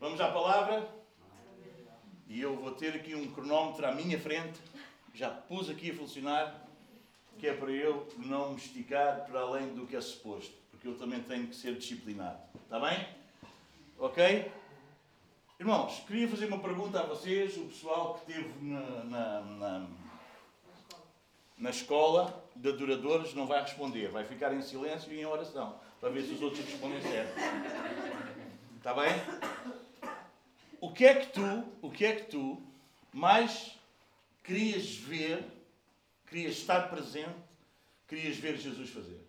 Vamos à palavra? E eu vou ter aqui um cronómetro à minha frente. Já pus aqui a funcionar, que é para eu não me esticar para além do que é suposto. Porque eu também tenho que ser disciplinado. Está bem? Ok? Irmãos, queria fazer uma pergunta a vocês, o pessoal que esteve na, na, na, na escola de adoradores não vai responder, vai ficar em silêncio e em oração, para ver se os outros respondem certo. Está bem? O que é que tu, o que é que tu mais querias ver, querias estar presente, querias ver Jesus fazer?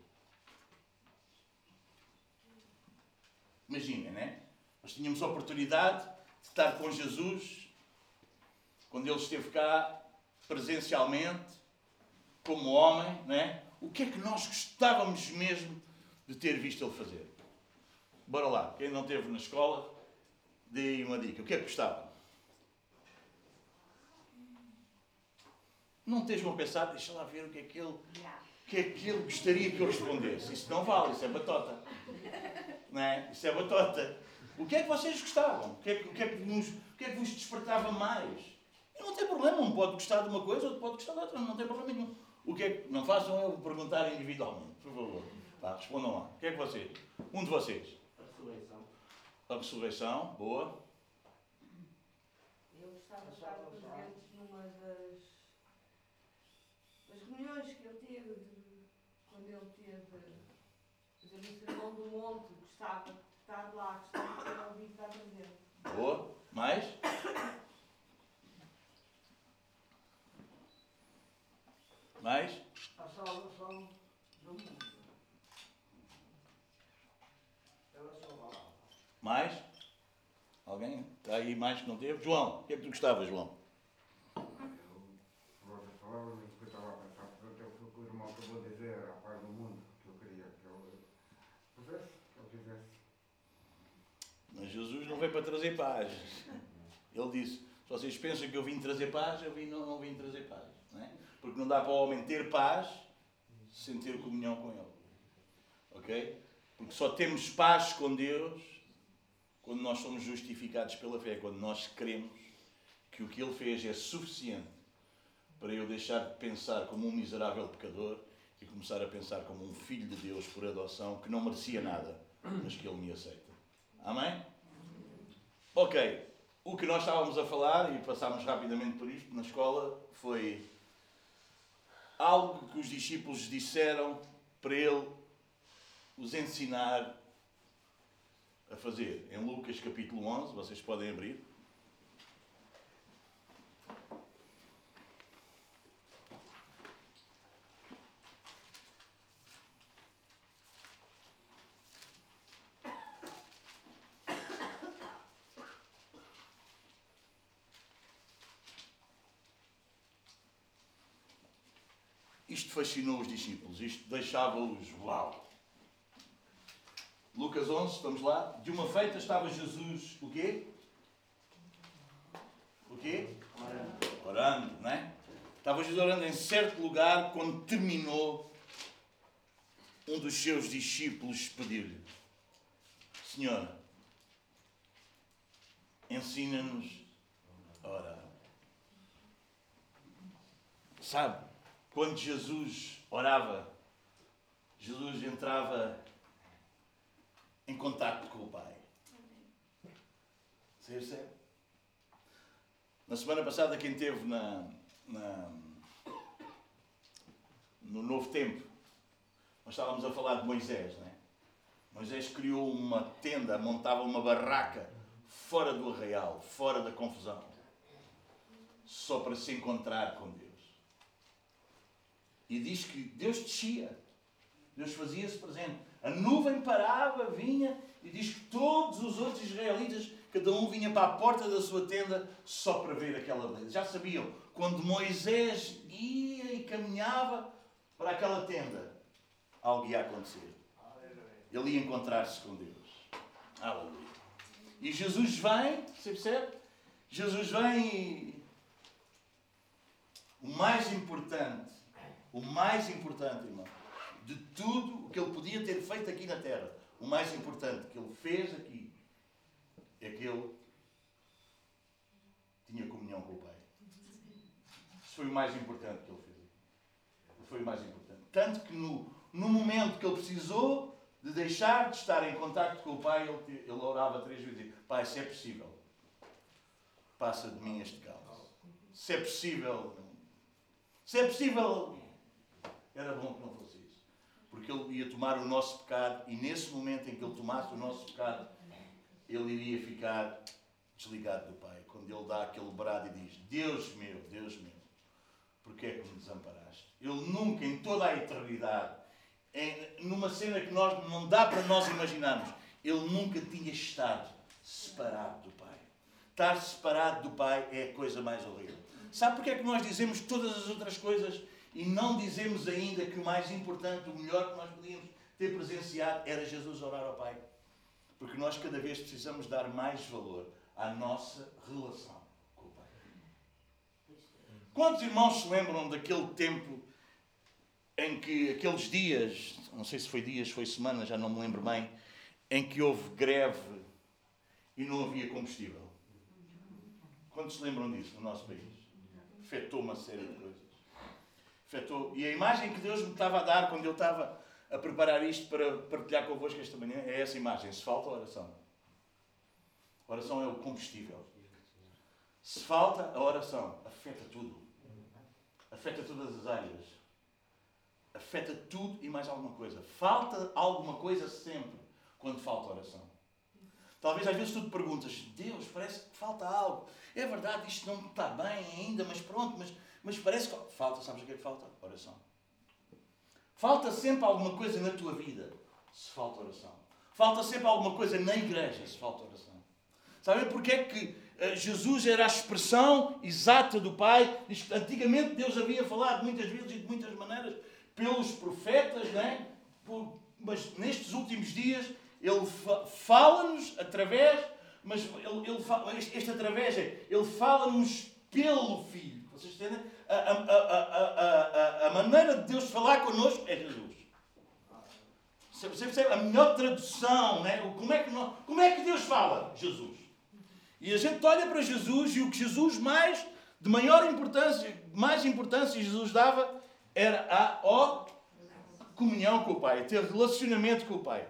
Imagina, né? Nós tínhamos a oportunidade de estar com Jesus quando ele esteve cá presencialmente, como homem, né? O que é que nós gostávamos mesmo de ter visto ele fazer? Bora lá, quem não esteve na escola, aí uma dica. O que é que gostava? Não estejam a pensar, deixa lá ver o que é que ele, que é que ele gostaria que eu respondesse. Isso não vale, isso é batota. Não é? Isso é batota. O que é que vocês gostavam? O que é que, o que, é que, vos, o que, é que vos despertava mais? E não tem problema, um pode gostar de uma coisa, outro pode gostar de outra, não tem problema nenhum. O que é que, não façam eu perguntar individualmente, por favor. Tá, respondam lá. O que é que vocês? Um de vocês. A. A ressurreição, boa. Eu gostava de estar presente numa das, das reuniões que ele teve, de, quando ele teve, no Sermão do Monte, gostava de estar lá, gostava de ter ouvido estar presente. Boa. Mais? Mais? A salvação do mundo. Ela salvava. Mais? Alguém? Está aí mais que não teve? João, o que é que tu gostavas, João? Que eu estava a pensar, portanto, eu o irmão eu dizer a paz do mundo que eu queria que eu que eu fizesse. Mas Jesus não veio para trazer paz. Ele disse: se vocês pensam que eu vim trazer paz, eu vim, não, não vim trazer paz. Não é? Porque não dá para o homem ter paz sem ter comunhão com Ele. Ok? Porque só temos paz com Deus quando nós somos justificados pela fé, quando nós cremos que o que Ele fez é suficiente para eu deixar de pensar como um miserável pecador e começar a pensar como um filho de Deus por adoção que não merecia nada, mas que Ele me aceita. Amém? Ok, o que nós estávamos a falar, e passámos rapidamente por isto na escola, foi algo que os discípulos disseram para ele os ensinar a fazer. Em Lucas capítulo 11, vocês podem abrir. Isto fascinou os discípulos, isto deixava-os uau. Lucas 11, vamos lá. De uma feita estava Jesus, o quê? O quê? Orando. Orando, não é? Estava Jesus orando em certo lugar quando terminou. Um dos seus discípulos pediu-lhe: Senhor, ensina-nos a orar. Sabe, quando Jesus orava, Jesus entrava em contato com o Pai. Você percebe? Na semana passada, quem esteve na, na- no Novo Tempo, nós estávamos a falar de Moisés, não é? Moisés criou uma tenda, montava uma barraca fora do arraial, fora da confusão, só para se encontrar com Deus. E diz que Deus descia, Deus fazia-se presente. A nuvem parava, vinha, e diz que todos os outros israelitas, cada um vinha para a porta da sua tenda só para ver aquela beleza. Já sabiam, quando Moisés ia e caminhava para aquela tenda, algo ia acontecer. Ele ia encontrar-se com Deus. Aleluia. E Jesus vem, você percebe? Jesus vem e. O mais importante, o mais importante, irmão, de tudo o que ele podia ter feito aqui na Terra. O mais importante que ele fez aqui é que ele tinha comunhão com o Pai. Isso foi o mais importante que ele fez. Foi o mais importante. Tanto que no, no momento que ele precisou de deixar de estar em contato com o Pai, ele, ele orava três vezes e dizia, Pai, se é possível, passa de mim este cálice. Se é possível, se é possível, era bom que não fosse. Porque ele ia tomar o nosso pecado e nesse momento em que ele tomasse o nosso pecado, ele iria ficar desligado do Pai. Quando ele dá aquele brado e diz: Deus meu, Deus meu, porquê é que me desamparaste? Ele nunca, em toda a eternidade, em, numa cena que nós, não dá para nós imaginarmos, ele nunca tinha estado separado do Pai. Estar separado do Pai é a coisa mais horrível. Sabe porque é que nós dizemos todas as outras coisas e não dizemos ainda que o mais importante, o melhor que nós podíamos ter presenciado era Jesus orar ao Pai? Porque nós cada vez precisamos dar mais valor à nossa relação com o Pai. Quantos irmãos se lembram daquele tempo em que, aqueles dias, não sei se foi dias, foi semanas, já não me lembro bem, em que houve greve e não havia combustível? Quantos se lembram disso no nosso país? Afetou uma série de coisas. Afetou. E a imagem que Deus me estava a dar quando eu estava a preparar isto para partilhar convosco esta manhã é essa imagem. Se falta oração. A oração é o combustível. Se falta a oração, afeta tudo. Afeta todas as áreas. Afeta tudo e mais alguma coisa. Falta alguma coisa sempre quando falta oração. Talvez às vezes tu te perguntas, Deus, parece que falta algo. É verdade, isto não está bem ainda, mas pronto, mas, mas parece que falta. Sabes o que é que falta? Oração. Falta sempre alguma coisa na tua vida, se falta oração. Falta sempre alguma coisa na igreja, se falta oração. Sabem porque é que eh, Jesus era a expressão exata do Pai? Antigamente Deus havia falado muitas vezes e de muitas maneiras pelos profetas, não é? Por, mas nestes últimos dias Ele fa fala-nos através, mas ele, ele este, este através é, Ele fala-nos pelo Filho. Vocês entendem? A, a, a, a, a maneira de Deus falar connosco é Jesus. Você percebe? A melhor tradução, né? como, é que nós, como é que Deus fala? Jesus. E a gente olha para Jesus e o que Jesus mais, de maior importância, mais importância Jesus dava, era a ó, comunhão com o Pai, ter relacionamento com o Pai.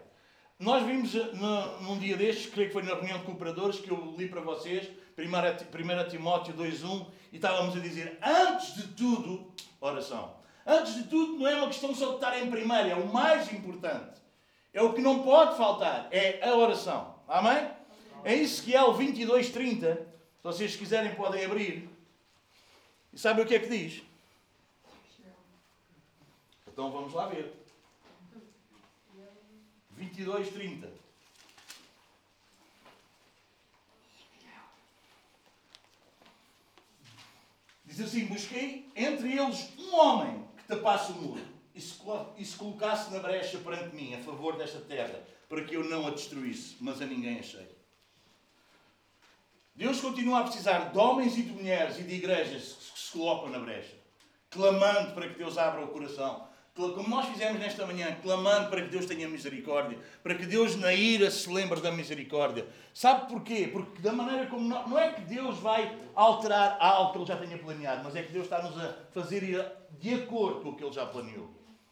Nós vimos eh, no, num dia destes, creio que foi na reunião de cooperadores, que eu li para vocês, 1 Timóteo 2.1, e estávamos a dizer, antes de tudo, oração. Antes de tudo, não é uma questão só de estar em primeiro, é o mais importante. É o que não pode faltar, é a oração. Amém? É Ezequiel 22.30, se vocês quiserem podem abrir. E sabe o que é que diz? Então vamos lá ver. 22.30. Assim: Busquei entre eles um homem que tapasse o muro e se, e se colocasse na brecha perante mim, a favor desta terra, para que eu não a destruísse, mas a ninguém achei. Deus continua a precisar de homens e de mulheres e de igrejas que se colocam na brecha, clamando para que Deus abra o coração, como nós fizemos nesta manhã, clamando para que Deus tenha misericórdia, para que Deus na ira se lembre da misericórdia. Sabe porquê? Porque da maneira como nós, não é que Deus vai alterar algo que Ele já tenha planeado, mas é que Deus está-nos a fazer de acordo com o que Ele já planeou.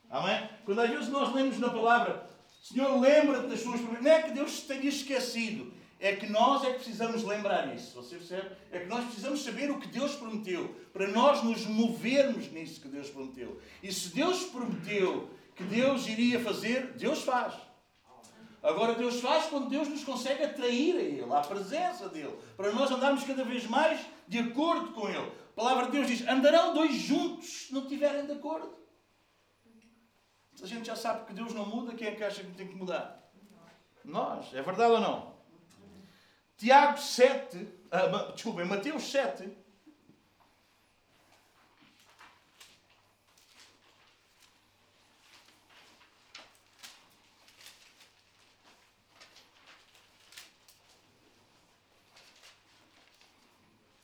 Amém? Quando às vezes nós lemos na palavra, Senhor, lembra-te das suas promessas, não é que Deus se tenha esquecido, é que nós é que precisamos lembrar isso. Você percebe? É que nós precisamos saber o que Deus prometeu, para nós nos movermos nisso que Deus prometeu. E se Deus prometeu que Deus iria fazer, Deus faz. Agora, Deus faz quando Deus nos consegue atrair a Ele, à presença dEle, para nós andarmos cada vez mais de acordo com Ele. A palavra de Deus diz: andarão dois juntos se não estiverem de acordo. A gente já sabe que Deus não muda, quem é que acha que tem que mudar? Nós. É verdade ou não? Tiago 7, uh, desculpem, Mateus 7.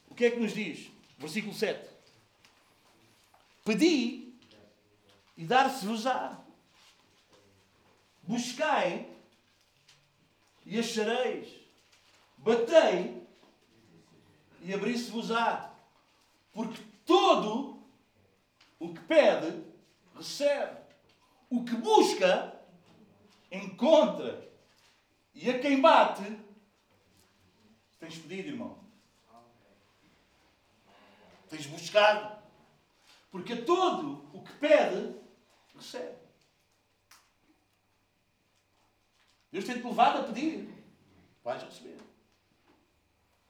O que é que nos diz? Versículo 7. Pedi e dar-se-vos-á. Buscai e achareis Batei e abri-se-vos-á. Porque todo O que pede, recebe. O que busca, encontra. E a quem bate, tens pedido, irmão. Tens buscado. Porque a todo o que pede, recebe. Deus tem-te levado a pedir. Vais receber.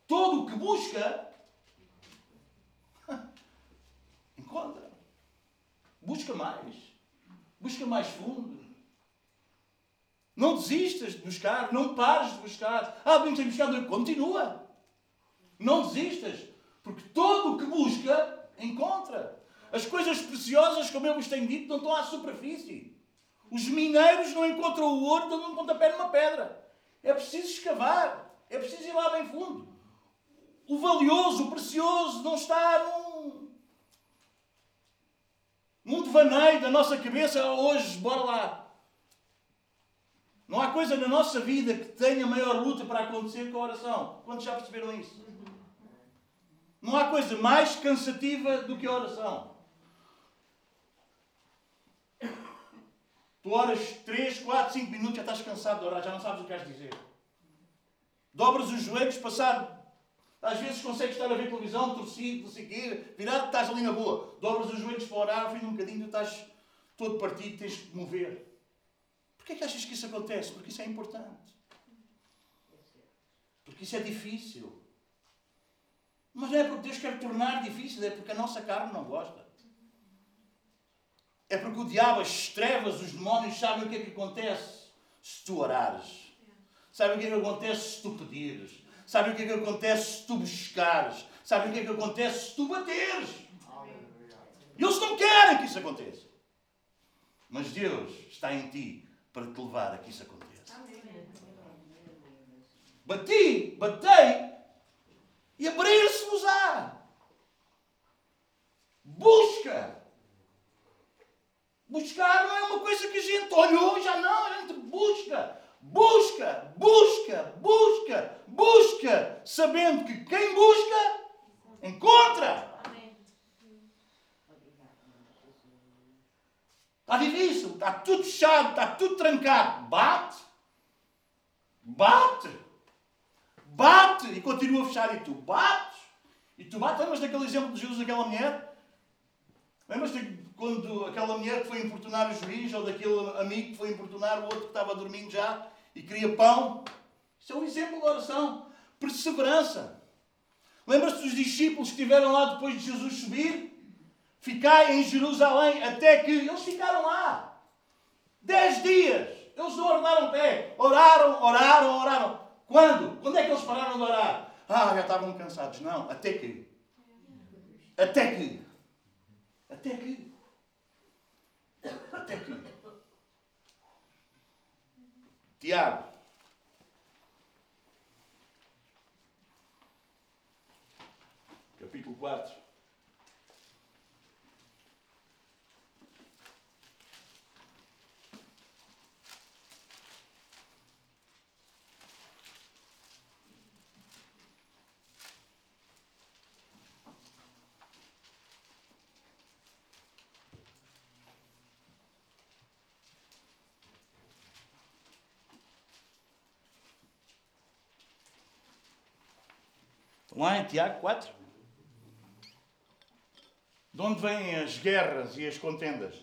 Todo o que busca, encontra. Busca mais. Busca mais fundo. Não desistas de buscar, não pares de buscar. Ah, bem, tens buscado. Continua. Não desistas. Porque todo o que busca, encontra. As coisas preciosas, como eu vos tenho dito, não estão à superfície. Os mineiros não encontram o ouro, dão um pontapé numa pedra. É preciso escavar. É preciso ir lá bem fundo. O valioso, o precioso, não está num, num devaneio da nossa cabeça. Hoje, bora lá. Não há coisa na nossa vida que tenha maior luta para acontecer que a oração. Quantos já perceberam isso? Não há coisa mais cansativa do que a oração. Tu oras 3, 4, 5 minutos, já estás cansado de orar, já não sabes o que queres dizer. Dobras os joelhos, passar. Às vezes consegues estar a ver televisão, torcido, não sei virado, estás ali na boa. Dobras os joelhos para orar, de um bocadinho, estás todo partido, tens de mover. Porquê é que achas que isso acontece? Porque isso é importante. Porque isso é difícil. Mas não é porque Deus quer tornar difícil, é porque a nossa carne não gosta. É porque o diabo, as trevas, os demónios sabem o que é que acontece se tu orares. Sabem o que é que acontece se tu pedires. Sabem o que é que acontece se tu buscares. Sabem o que é que acontece se tu bateres. E eles não querem que isso aconteça. Mas Deus está em ti para te levar a que isso aconteça. Bati, batei e abrir-se-vos-á. Busca. Buscar não é uma coisa que a gente olhou já não, a gente busca. Busca, busca, busca, busca, sabendo que quem busca, encontra. Está difícil, está tudo fechado, está tudo trancado. Bate, bate, bate e continua a fechar. E tu bates, e tu bates. Lembras daquele exemplo de Jesus, daquela mulher? Lembras-te quando aquela mulher que foi importunar o juiz, ou daquele amigo que foi importunar o outro que estava dormindo já e queria pão? Isso é um exemplo de oração. Perseverança. Lembras-te dos discípulos que estiveram lá depois de Jesus subir? Ficai em Jerusalém até que eles ficaram lá. Dez dias. Eles não ordenaram pé. Oraram, oraram, oraram. Quando? Quando é que eles pararam de orar? Ah, já estavam cansados. Não, até que. Até que. Até que. Até que. Tiago. Capítulo 4. Lá em Tiago 4. De onde vêm as guerras e as contendas?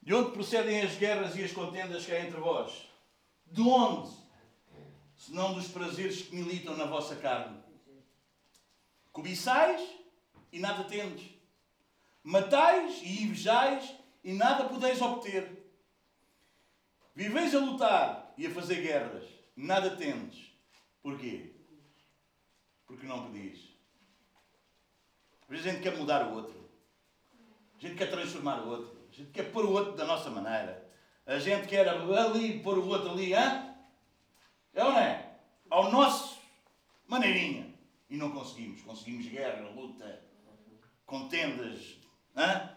De onde procedem as guerras e as contendas que há entre vós? De onde? Se não dos prazeres que militam na vossa carne. Cobiçais e nada tendes. Matais e invejais e nada podeis obter. Viveis a lutar e a fazer guerras, nada tendes. Porquê? Porque não pedis. Às vezes a gente quer mudar o outro. A gente quer transformar o outro. A gente quer pôr o outro da nossa maneira. A gente quer ali pôr o outro ali, hã? É ou não é? Ao nosso maneirinha. E não conseguimos. Conseguimos guerra, luta, contendas, hã?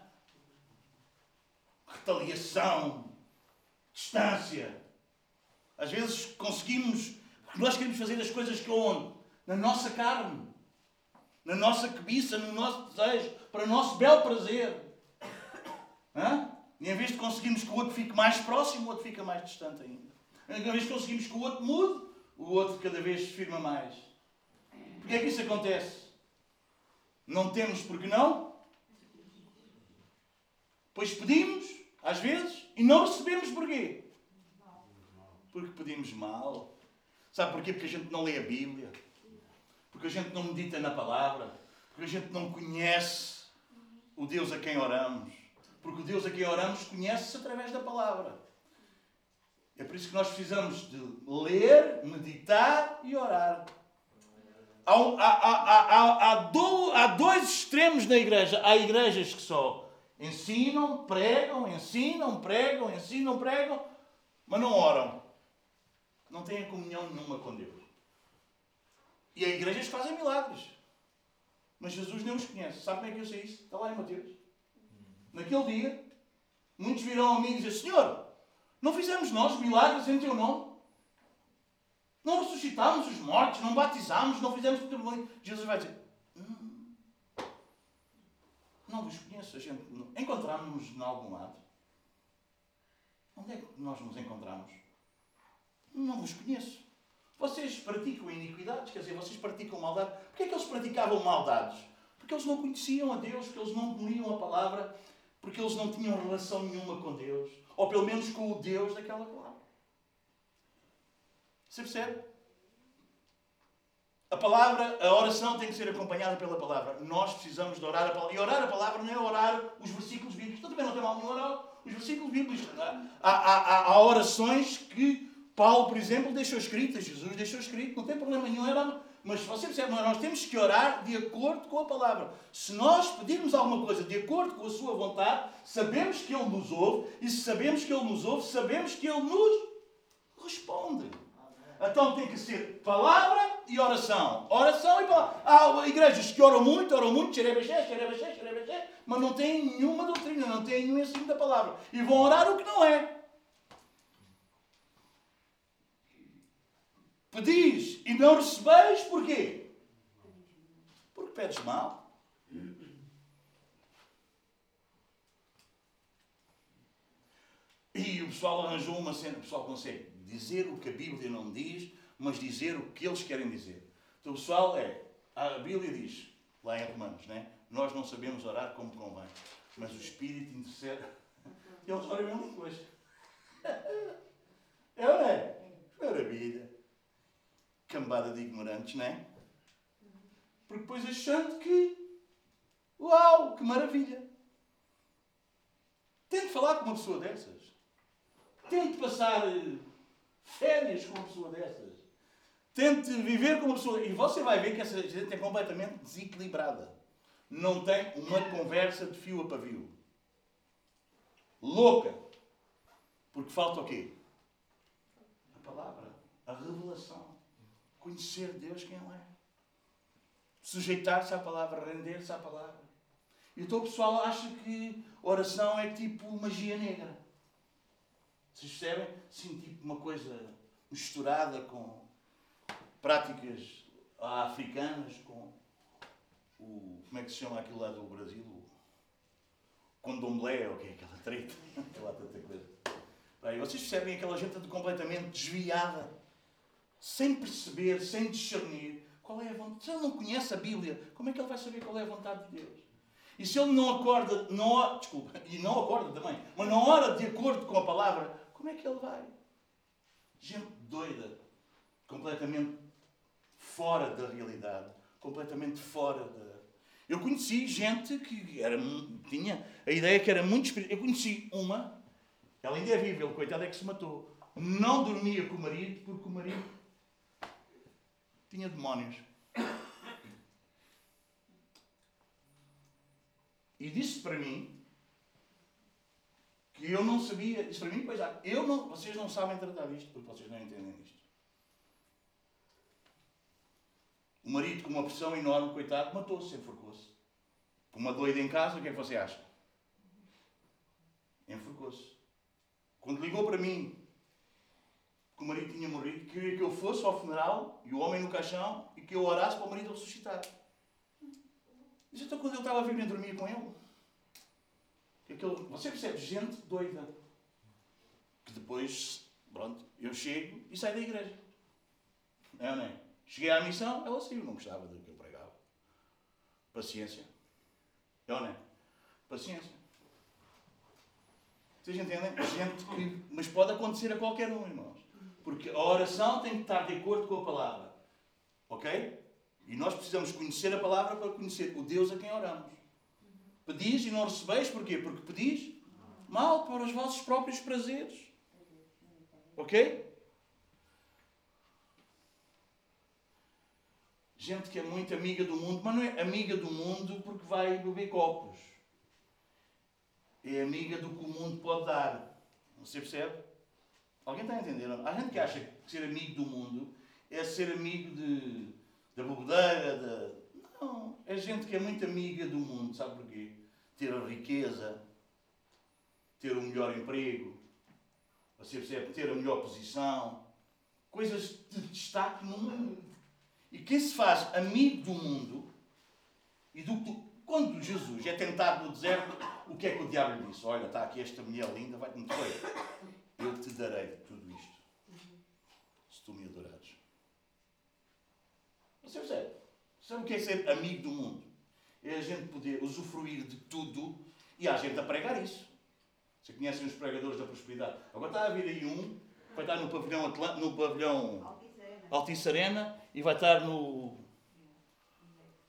retaliação, distância. Às vezes conseguimos, nós queremos fazer as coisas que onde? na nossa carne, na nossa cobiça, no nosso desejo, para o nosso belo prazer. Hã? E em vez de conseguirmos que o outro fique mais próximo, o outro fica mais distante ainda. Em vez de conseguirmos que o outro mude, o outro cada vez se firma mais. Porquê é que isso acontece? Não temos porque não? Pois pedimos, às vezes, e não recebemos porquê? Porque pedimos mal. Sabe porquê? Porque a gente não lê a Bíblia. Porque a gente não medita na palavra. Porque a gente não conhece o Deus a quem oramos. Porque o Deus a quem oramos conhece-se através da palavra. É por isso que nós precisamos de ler, meditar e orar. Há, há, há, há, dois extremos na igreja. Há igrejas que só ensinam, pregam, ensinam, pregam, ensinam, pregam, mas não oram. Não têm comunhão nenhuma com Deus. E há igrejas fazem milagres. Mas Jesus nem os conhece. Sabe como é que eu sei isso? Está lá em Mateus. Naquele dia, muitos virão a mim e dizem: Senhor, não fizemos nós milagres em teu nome? Não ressuscitámos os mortos, não batizámos, não fizemos tudo Jesus vai dizer: Não vos conheço, a gente. Encontramos-nos em algum lado. Onde é que nós nos encontramos? Não vos conheço. Vocês praticam iniquidades, quer dizer, vocês praticam maldade. Porquê é que eles praticavam maldades? Porque eles não conheciam a Deus, porque eles não liam a palavra, porque eles não tinham relação nenhuma com Deus. Ou pelo menos com o Deus daquela palavra. Você percebe? A palavra, a oração tem que ser acompanhada pela palavra. Nós precisamos de orar a palavra. E orar a palavra não é orar os versículos bíblicos. Então também não tem mal nenhum orar os versículos bíblicos. Há, há, há, orações que Paulo, por exemplo, deixou escritas. Jesus deixou escrito. Não tem problema nenhum. Era, mas você percebe, nós temos que orar de acordo com a palavra. Se nós pedirmos alguma coisa de acordo com a sua vontade, sabemos que Ele nos ouve. E se sabemos que Ele nos ouve, sabemos que Ele nos responde. Então tem que ser palavra e oração. Oração e palavra. Há igrejas que oram muito, oram muito, xerebexé, xerebexé, xerebexé, mas não têm nenhuma doutrina, não têm nenhum ensino da palavra. E vão orar o que não é. Pedis e não recebeis, porquê? Porque pedes mal. E o pessoal arranjou uma cena, o pessoal consegue dizer o que a Bíblia não diz, mas dizer o que eles querem dizer. Então, pessoal é, a Bíblia diz, lá em Romanos, né? nós não sabemos orar como convém, mas o Espírito intercede. Eles oram em línguas. É ou não é? Maravilha. Cambada de ignorantes, não é? Porque depois achando que, uau, que maravilha. Tente falar com uma pessoa dessas. Tente passar eh, férias com uma pessoa dessas. Tente viver com uma pessoa. E você vai ver que essa gente é completamente desequilibrada. Não tem uma conversa de fio a pavio. Louca. Porque falta o quê? A palavra. A revelação. Conhecer Deus quem Ele é. Sujeitar-se à palavra, render-se à palavra. Então o pessoal acha que oração é tipo magia negra. Vocês percebem? Sim, tipo uma coisa misturada com práticas africanas, com o. Como é que se chama aquilo lá do Brasil? O condomblé, ou o que é aquela treta? lá tanta coisa. Bem, vocês percebem aquela gente completamente desviada, sem perceber, sem discernir qual é a vontade. Se ele não conhece a Bíblia, como é que ele vai saber qual é a vontade de Deus? E se ele não acorda, não, desculpa, e não acorda também, mas não ora de acordo com a palavra, como é que ele vai? Gente doida, completamente fora da realidade, completamente fora da. Eu conheci gente que era, tinha a ideia que era muito espiritual. Eu conheci uma, ela ainda é viva, coitada, é que se matou. Não dormia com o marido porque o marido tinha demónios. E disse para mim que eu não sabia, isso para mim, pois já, eu não, vocês não sabem tratar disto porque vocês não entendem isto. O marido com uma pressão enorme, coitado, matou-se, enforcou-se. Com uma doida em casa, o que é que você acha? Enforcou-se. Quando ligou para mim, que o marido tinha morrido, queria que eu fosse ao funeral e o homem no caixão e que eu orasse para o marido ressuscitar. Mas então quando eu estava a vir nem dormia com ele. Aquele, você percebe? Gente doida. Que depois, pronto, eu chego e saio da igreja. É ou não é? Cheguei à missão, ela saiu, não gostava do que eu pregava. Paciência. É ou não é? Paciência. Vocês entendem? Gente que. Mas pode acontecer a qualquer um, irmãos. Porque a oração tem que estar de acordo com a palavra. Ok? E nós precisamos conhecer a palavra para conhecer o Deus a quem oramos. Pedis e não recebeis, porquê? Porque pedis mal para os vossos próprios prazeres. Ok? Gente que é muito amiga do mundo, mas não é amiga do mundo porque vai beber copos. É amiga do que o mundo pode dar. Você percebe? Alguém está a entender? Há gente que acha que ser amigo do mundo é ser amigo de, da bobedeira, da... Não, é gente que é muito amiga do mundo, sabe porquê? Ter a riqueza, ter o melhor emprego, você percebe? Ter a melhor posição, coisas de destaque no mundo. E quem se faz amigo do mundo, e do, quando Jesus é tentado no deserto, o que é que o diabo lhe disse? Olha, está aqui esta mulher linda, vai-te muito bem. Eu te darei tudo isto, se tu me adorares. Você percebe? Sabe o que é ser amigo do mundo? É a gente poder usufruir de tudo e há gente a pregar isso. Você conhecem os pregadores da prosperidade? Agora está a vir aí um, vai estar no pavilhão, Atl no pavilhão Altice e vai estar no,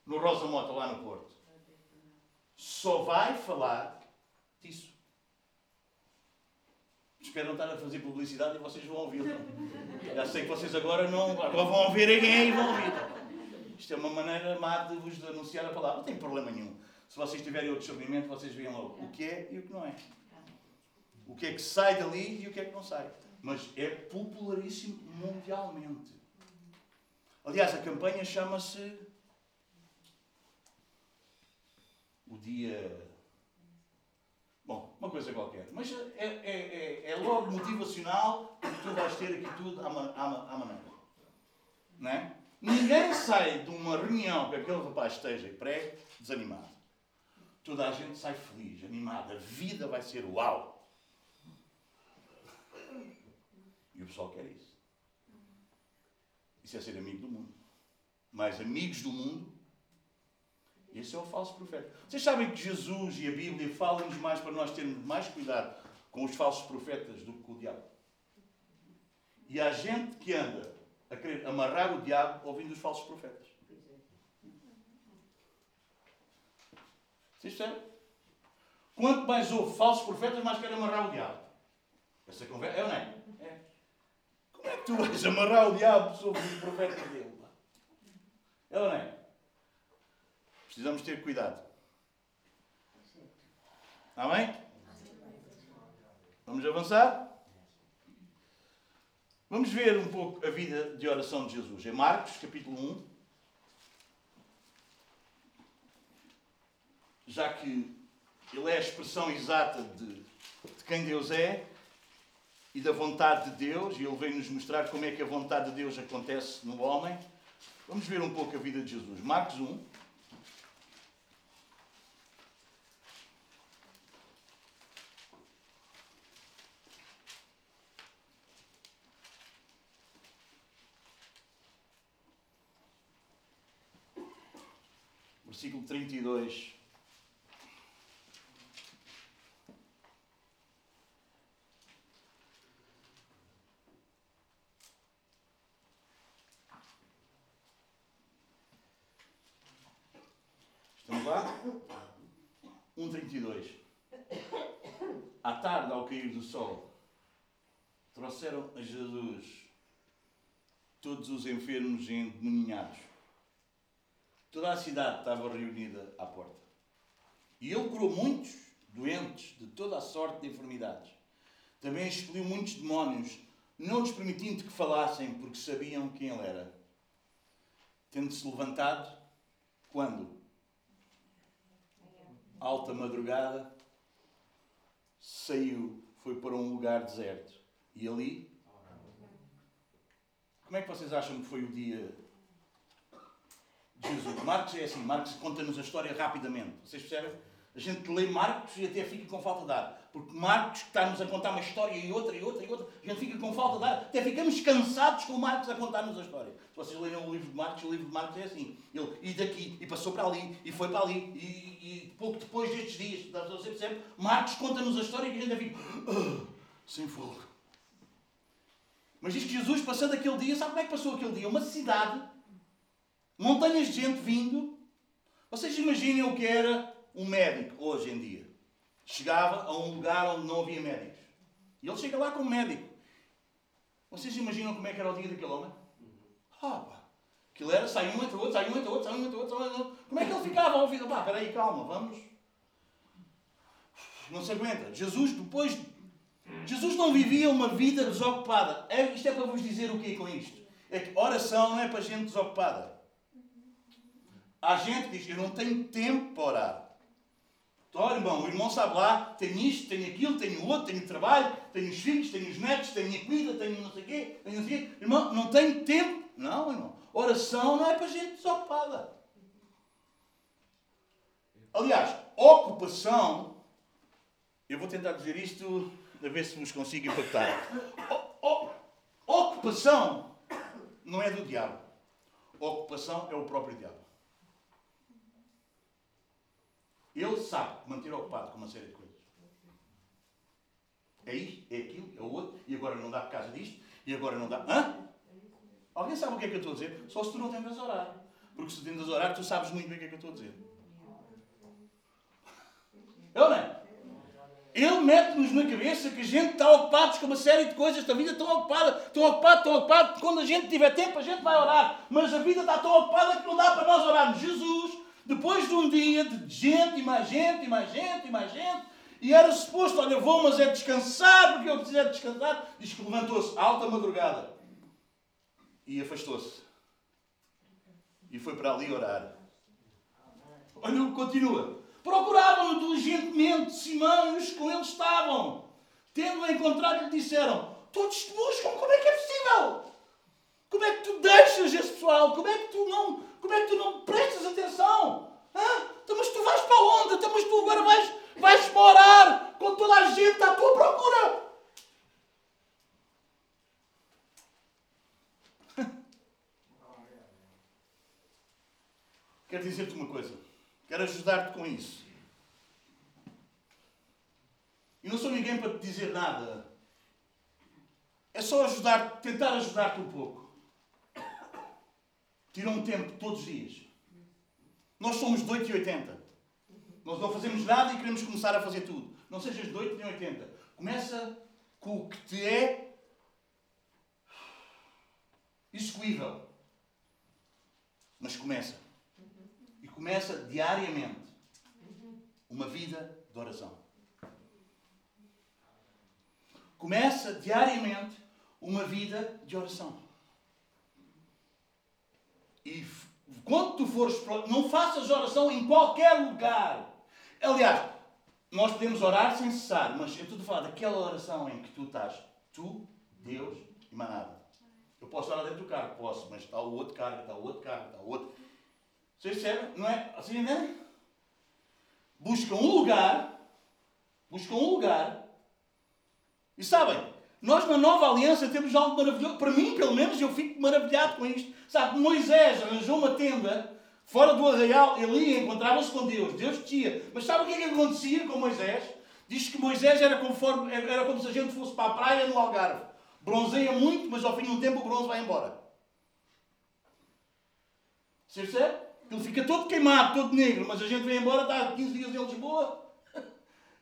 no Rosa Mota, lá no Porto. Só vai falar disso. Espero não estar a fazer publicidade e vocês vão ouvir. Já sei que vocês agora não. Agora vão ouvir alguém e vão ouvir. Isto é uma maneira má de vos anunciar a palavra. Não tem problema nenhum. Se vocês tiverem outro discernimento, vocês veem logo o que é e o que não é. O que é que sai dali e o que é que não sai. Mas é popularíssimo mundialmente. Aliás, a campanha chama-se o dia. Bom, uma coisa qualquer. Mas é, é, é, é logo motivacional e tu vais ter aqui tudo à, à, à maneira. Não é? Ninguém sai de uma reunião que aquele rapaz esteja e pregue desanimado. Toda a gente sai feliz, animada. A vida vai ser uau. E o pessoal quer isso. Isso é ser amigo do mundo. Mas amigos do mundo, esse é o falso profeta. Vocês sabem que Jesus e a Bíblia falam-nos mais para nós termos mais cuidado com os falsos profetas do que com o diabo. E há gente que anda a querer amarrar o diabo ouvindo os falsos profetas. Vocês percebem? Quanto mais ouve falsos profetas, mais quer amarrar o diabo. Essa conversa é ou não é? é? Como é que tu vais amarrar o diabo sobre o profeta dele? É ou não é? Precisamos ter cuidado. Amém? Vamos avançar? Vamos ver um pouco a vida de oração de Jesus. Em Marcos, capítulo 1. Já que ele é a expressão exata de, de quem Deus é e da vontade de Deus, e ele vem nos mostrar como é que a vontade de Deus acontece no homem. Vamos ver um pouco a vida de Jesus. Marcos 1. Versículo 32. Estamos lá? 1,32. À tarde, ao cair do sol, trouxeram a Jesus todos os enfermos e endemoninhados. Toda a cidade estava reunida à porta. E ele curou muitos doentes de toda a sorte de enfermidades. Também expeliu muitos demónios, não lhes permitindo que falassem, porque sabiam quem ele era. Tendo-se levantado, quando? Alta madrugada, saiu, foi para um lugar deserto. E ali Como é que vocês acham que foi o dia Jesus? Marcos é assim, Marcos conta-nos a história rapidamente. Vocês percebem? A gente lê Marcos e até fica com falta de ar. Porque Marcos está-nos a contar uma história e outra e outra e outra. A gente fica com falta de ar. Até ficamos cansados com Marcos a contar-nos a história. Se vocês lerem o livro de Marcos, o livro de Marcos é assim. Ele e daqui, e passou para ali, e foi para ali, e, e pouco depois destes dias, você percebe? Marcos conta-nos a história e a gente fica "Ah, sem fogo. Mas diz que Jesus, passando aquele dia, sabe como é que passou aquele dia? Uma cidade, montanhas de gente vindo. Vocês imaginem o que era um médico hoje em dia. Chegava a um lugar onde não havia médicos. E ele chega lá como médico. Vocês imaginam como é que era o dia daquele homem? Pá. Aquilo era, sai um, entra outro, sai um, entra outro, sai um, entra outro, sai um, entra outro. Como é que ele ficava a ouvir? Pá, peraí, calma, vamos. Não se aguenta. Jesus, depois. Jesus não vivia uma vida desocupada. É, isto é para vos dizer o quê com isto? É que oração não é para gente desocupada. Há gente que diz, eu não tenho tempo para orar. Olha, irmão, o irmão sabe lá, tenho isto, tenho aquilo, tenho outro, tenho trabalho, tenho os filhos, tenho os netos, tenho a cuida, tenho não sei o quê, tenho não sei o quê. Irmão, não tenho tempo. Não, irmão. Oração não é para gente desocupada. Aliás, ocupação, eu vou tentar dizer isto, a ver se vos consigo impactar. O- o- ocupação não é do diabo. Ocupação é o próprio diabo. Ele sabe manter ocupado com uma série de coisas. É isto, é aquilo, é o outro, e agora não dá por causa disto, e agora não dá. Hã? Alguém sabe o que é que eu estou a dizer? Só se tu não tentas orar. Porque se tentas orar, tu sabes muito bem o que é que eu estou a dizer. É ou não é? Ele mete-nos na cabeça que a gente está ocupados com uma série de coisas da vida, tão ocupada, tão ocupado, tão ocupado, que quando a gente tiver tempo a gente vai orar. Mas a vida está tão ocupada que não dá para nós orarmos. Jesus, depois de um dia de gente, e mais gente, e mais gente, e mais gente, e era suposto, olha, vou, mas é descansar, porque eu preciso é descansar, diz que levantou-se alta madrugada e afastou-se. E foi para ali orar. Olha, continua. Procuravam-no diligentemente Simão e os que com ele estavam. Tendo-o encontrado, lhe disseram: Todos te buscam, como é que é possível? Como é que tu deixas esse pessoal? Como é que tu não, como é que tu não prestas atenção? Hã? Então, mas tu vais para onde? Então, mas tu agora vais, vais morar com toda a gente à tua procura. Quero dizer-te uma coisa. Quero ajudar-te com isso. E não sou ninguém para te dizer nada. É só ajudar, tentar ajudar-te um pouco. Tira um tempo todos os dias. Nós somos de 8 e 80. Nós não fazemos nada e queremos começar a fazer tudo. Não sejas 8 nem 80. Começa com o que te é execuível. Mas começa. E começa diariamente uma vida de oração. Começa diariamente uma vida de oração. E quando tu fores. Não faças oração em qualquer lugar. Aliás, nós podemos orar sem cessar, mas eu estou a falar daquela oração em que tu estás, tu, Deus e mais nada. Eu posso orar dentro do carro, posso, mas está o outro carro, está o outro carro, está o outro. Vocês percebem? Não é? Vocês entendem? Buscam um lugar, buscam um lugar, e sabem, nós na nova aliança temos algo maravilhoso. Para mim, pelo menos, eu fico maravilhado com isto. Sabe, Moisés arranjou uma tenda fora do arraial, ele encontrava-se com Deus, Deus descia. Mas sabe o que é que acontecia com Moisés? Diz que Moisés era, conforme, era como se a gente fosse para a praia no Algarve. Bronzeia muito, mas ao fim de um tempo o bronze vai embora. Percebe? Ele fica todo queimado, todo negro, mas a gente vem embora, está 15 dias em Lisboa,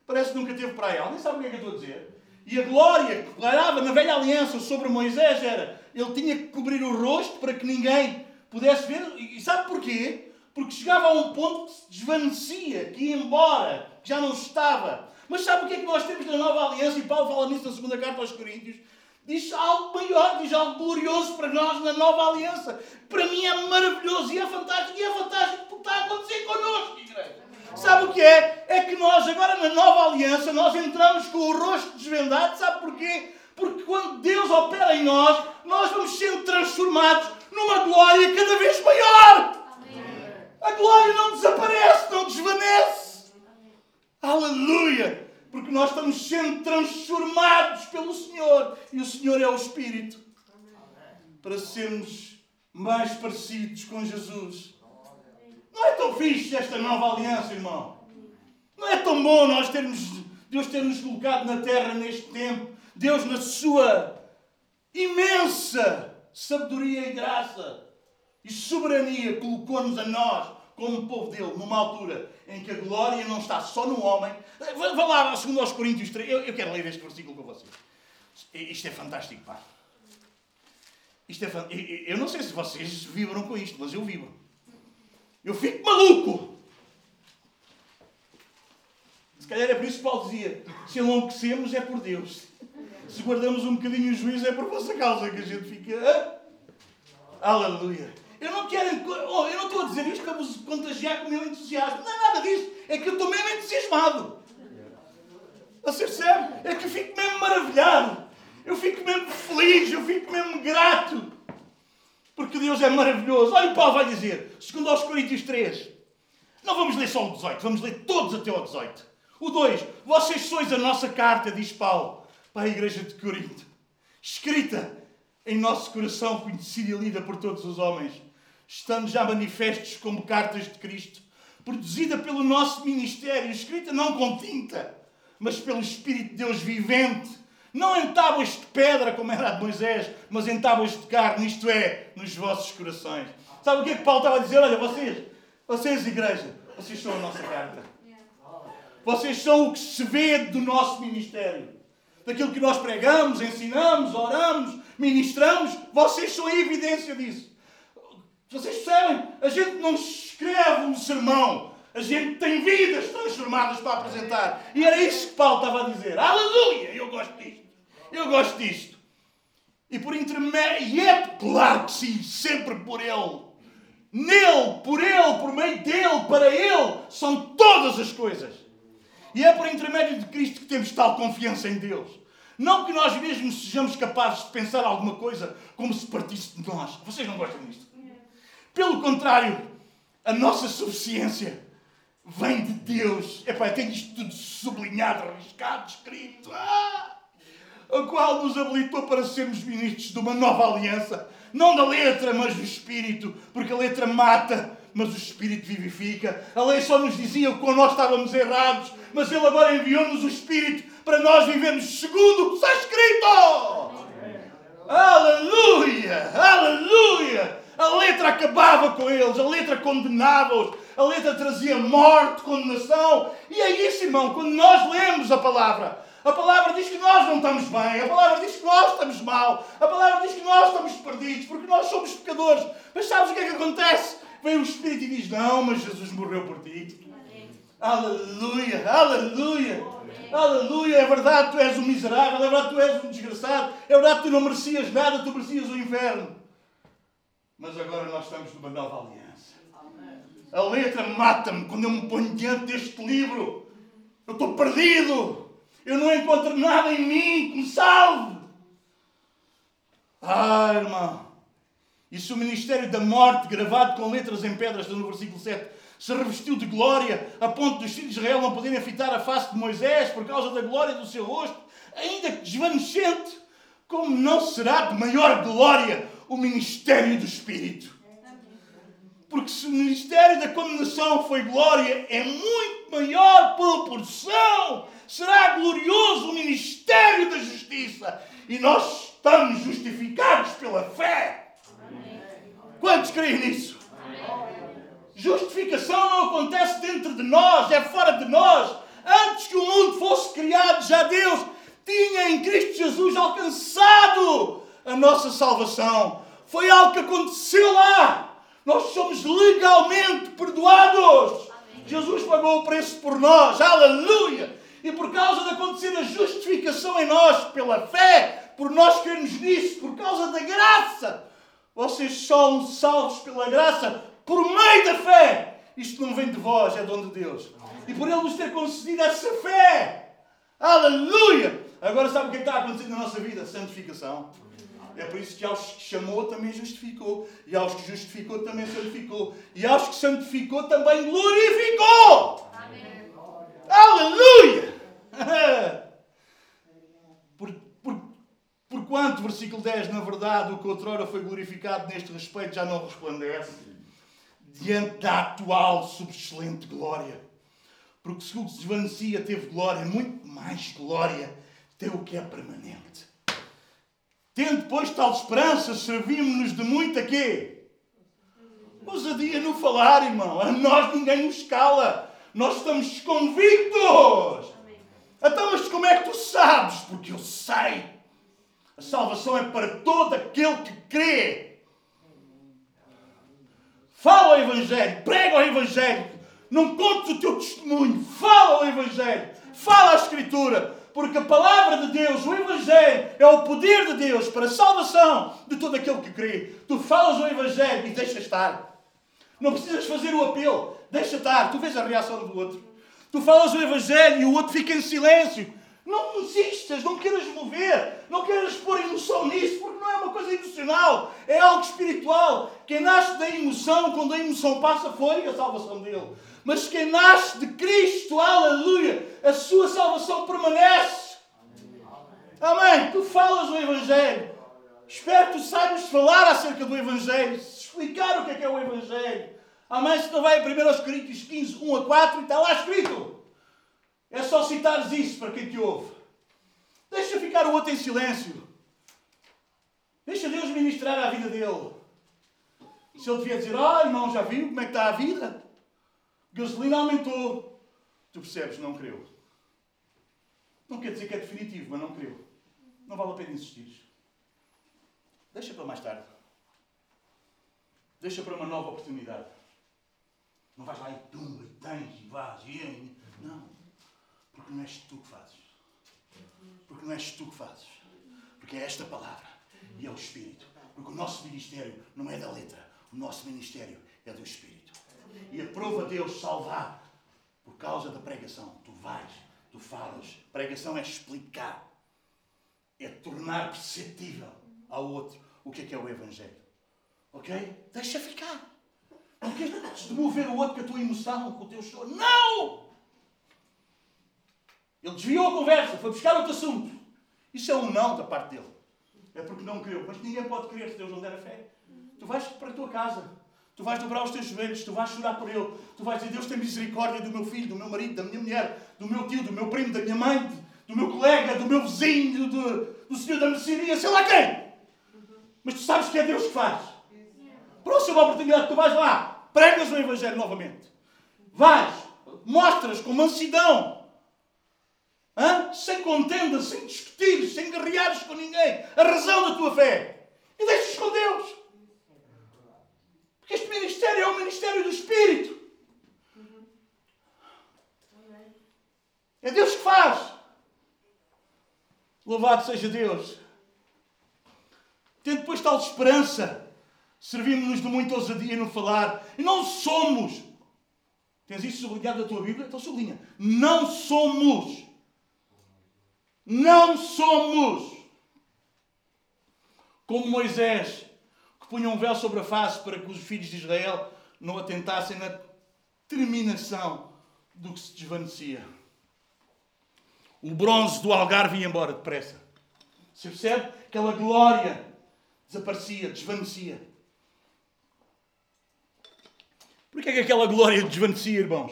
parece que nunca teve praia. Nem sabe o que é que eu estou a dizer. E a glória que pairava na velha aliança sobre Moisés era, ele tinha que cobrir o rosto para que ninguém pudesse ver. E sabe porquê? Porque chegava a um ponto que se desvanecia, que ia embora, que já não estava. Mas sabe o que é que nós temos na nova aliança? E Paulo fala nisso na segunda carta aos Coríntios. Diz algo maior, diz algo glorioso para nós na nova aliança. Para mim é maravilhoso e é fantástico. E é fantástico porque está a acontecer connosco, igreja. Sabe o que é? É que nós agora na nova aliança, nós entramos com o rosto desvendado. Sabe porquê? Porque quando Deus opera em nós, nós vamos sendo transformados numa glória cada vez maior. A glória não desaparece, não desvanece. Aleluia! Porque nós estamos sendo transformados pelo Senhor e o Senhor é o Espírito para sermos mais parecidos com Jesus. Não é tão fixe esta nova aliança, irmão? Não é tão bom nós termos, Deus ter nos colocado na terra neste tempo, Deus na sua imensa sabedoria e graça e soberania colocou-nos a nós como povo dele numa altura em que a glória não está só no homem. Vá lá, segundo aos Coríntios 3, eu, eu quero ler este versículo com vocês. Isto é fantástico, pá. Isto é fan... Eu não sei se vocês vibram com isto, mas eu vibro. Eu fico maluco. Se calhar é por isso que Paulo dizia: se enlouquecemos é por Deus. Se guardamos um bocadinho o juízo é por vossa causa que a gente fica. Ah? Aleluia. Eu não quero. Oh, eu não estou a dizer isto para vos contagiar com o meu entusiasmo. Não é nada disso. É que eu estou mesmo entusiasmado. Você percebe? É que eu fico mesmo maravilhado. Eu fico mesmo feliz. Eu fico mesmo grato. Porque Deus é maravilhoso. Olha o Paulo vai dizer, segundo aos Coríntios 3. Não vamos ler só o 18, vamos ler todos até ao 18. O 2. Vocês sois a nossa carta, diz Paulo, para a igreja de Corinto. Escrita em nosso coração, conhecida e lida por todos os homens estando já manifestos como cartas de Cristo, produzida pelo nosso ministério, escrita não com tinta, mas pelo Espírito de Deus vivente, não em tábuas de pedra, como era a de Moisés, mas em tábuas de carne, isto é, nos vossos corações. Sabe o que é que Paulo estava a dizer? Olha, vocês, vocês, igreja, vocês são a nossa carta. Vocês são o que se vê do nosso ministério. Daquilo que nós pregamos, ensinamos, oramos, ministramos, vocês são a evidência disso. Vocês percebem? A gente não escreve um sermão. A gente tem vidas transformadas para apresentar. E era isso que Paulo estava a dizer. Aleluia! Eu gosto disto. Eu gosto disto. E por intermédio. E é claro que sim, sempre por Ele. Nele, por Ele, por meio dele, para Ele, são todas as coisas. E é por intermédio de Cristo que temos tal confiança em Deus. Não que nós mesmos sejamos capazes de pensar alguma coisa como se partisse de nós. Vocês não gostam disto? Pelo contrário, a nossa suficiência vem de Deus. Epá, tenho isto tudo sublinhado, arriscado, escrito. Ah! O qual nos habilitou para sermos ministros de uma nova aliança. Não da letra, mas do Espírito. Porque a letra mata, mas o Espírito vivifica. A lei só nos dizia quão nós estávamos errados. Mas Ele agora enviou-nos o Espírito para nós vivermos segundo o que está escrito. Aleluia! Aleluia! A letra acabava com eles, a letra condenava-os, a letra trazia morte, condenação. E é isso, irmão, quando nós lemos a palavra. A palavra diz que nós não estamos bem, a palavra diz que nós estamos mal, a palavra diz que nós estamos perdidos, porque nós somos pecadores. Mas sabes o que é que acontece? Vem o Espírito e diz: Não, mas Jesus morreu por ti. Aleluia, aleluia, aleluia. É verdade, tu és um miserável, é verdade, tu és um desgraçado, é verdade, tu não merecias nada, tu merecias o inferno. Mas agora nós estamos numa nova aliança. A letra mata-me quando eu me ponho diante deste livro. Eu estou perdido. Eu não encontro nada em mim que me salve. Ah, irmão. E se o ministério da morte, gravado com letras em pedras, no versículo 7, se revestiu de glória, a ponto dos filhos de Israel não poderem fitar a face de Moisés por causa da glória do seu rosto, ainda que desvanecente, como não será de maior glória o ministério do Espírito. Porque se o ministério da condenação foi glória, é muito maior proporção. Será glorioso o ministério da justiça. E nós estamos justificados pela fé. Quantos creem nisso? Justificação não acontece dentro de nós, é fora de nós. Antes que o mundo fosse criado, já Deus tinha em Cristo Jesus alcançado a nossa salvação. Foi algo que aconteceu lá. Nós somos legalmente perdoados. Amém. Jesus pagou o preço por nós. Aleluia! E por causa de acontecer a justificação em nós, pela fé, por nós crermos nisso, por causa da graça, vocês são salvos pela graça, por meio da fé. Isto não vem de vós, é dom de Deus. E por Ele nos ter concedido essa fé. Aleluia! Agora sabe o que é que está acontecendo na nossa vida? Santificação. É por isso que aos que chamou também justificou. E aos que justificou também santificou. E aos que santificou também glorificou. Amém. Aleluia! Por, por, porquanto, versículo 10, na verdade, o que outrora foi glorificado neste respeito já não resplandece diante da atual subexcelente glória. Porque se o que se desvanecia teve glória, muito mais glória tem o que é permanente. Tendo, pois, tal esperança, servimos-nos de muito a quê? Ousadia no falar, irmão. A nós ninguém nos cala. Nós estamos convictos. Então, mas como é que tu sabes? Porque eu sei. A salvação é para todo aquele que crê. Fala o Evangelho, prega o Evangelho. Não contes o teu testemunho. Fala o Evangelho. Fala a Escritura. Porque a palavra de Deus, o Evangelho, é o poder de Deus para a salvação de todo aquele que crê. Tu falas o Evangelho e deixa estar. Não precisas fazer o apelo. Deixa estar. Tu vês a reação do outro. Tu falas o Evangelho e o outro fica em silêncio. Não insistas, não queiras mover, não queiras pôr emoção nisso, porque não é uma coisa emocional, é algo espiritual. Quem nasce da emoção, quando a emoção passa, foi a salvação dele. Mas quem nasce de Cristo, aleluia, a sua salvação permanece. Amém. Tu falas o Evangelho. Espero que tu saibas falar acerca do Evangelho, explicar o que é que é o Evangelho. Amém. Se não vai em 1 Coríntios 15, 1 a 4, e está lá escrito. É só citares isso para quem te ouve. Deixa ficar o outro em silêncio. Deixa Deus ministrar a vida dele. Se ele devia dizer, ah, irmão, já viu como é que está a vida? Gasolina aumentou. Tu percebes, não creu. Não quer dizer que é definitivo, mas não creu. Não vale a pena insistir. Deixa para mais tarde. Deixa para uma nova oportunidade. Não vais lá e tumba, e tens, e vais, e... Não. Porque não és tu que fazes. Porque não és tu que fazes. Porque é esta palavra e é o Espírito. Porque o nosso ministério não é da letra. O nosso ministério é do Espírito. E aprova Deus salvar por causa da pregação. Tu vais, tu falas. Pregação é explicar. É tornar perceptível ao outro o que é que é o Evangelho. Ok? Deixa ficar. Não queres mover o outro com a tua emoção, com o teu choro. Não! Ele desviou a conversa, foi buscar outro assunto. Isso é um não da parte dele. É porque não creu. Mas ninguém pode crer se Deus não der a fé. Tu vais para a tua casa. Tu vais dobrar os teus joelhos, tu vais chorar por ele. Tu vais dizer, Deus tem misericórdia do meu filho, do meu marido, da minha mulher, do meu tio, do meu primo, da minha mãe, do meu colega, do meu vizinho, do, do senhor da mercearia, sei lá quem. Mas tu sabes que é Deus que faz. Próxima oportunidade, tu vais lá, pregas o Evangelho novamente. Vais, mostras com mansidão, Hã? sem contenda, sem discutir, sem guerreares com ninguém, a razão da tua fé. E deixas com Deus. Este ministério é o ministério do Espírito. É Deus que faz. Louvado seja Deus. Tendo depois tal esperança, servimos-nos de muita ousadia no falar. E não somos. Tens isso sublinhado na tua Bíblia? Então sublinha. Não somos. Não somos. Como Moisés, que punha um véu sobre a face para que os filhos de Israel não atentassem na terminação do que se desvanecia. O bronze do algarve ia embora depressa. Você percebe? Aquela glória desaparecia, desvanecia. Porquê é que aquela glória desvanecia, irmãos?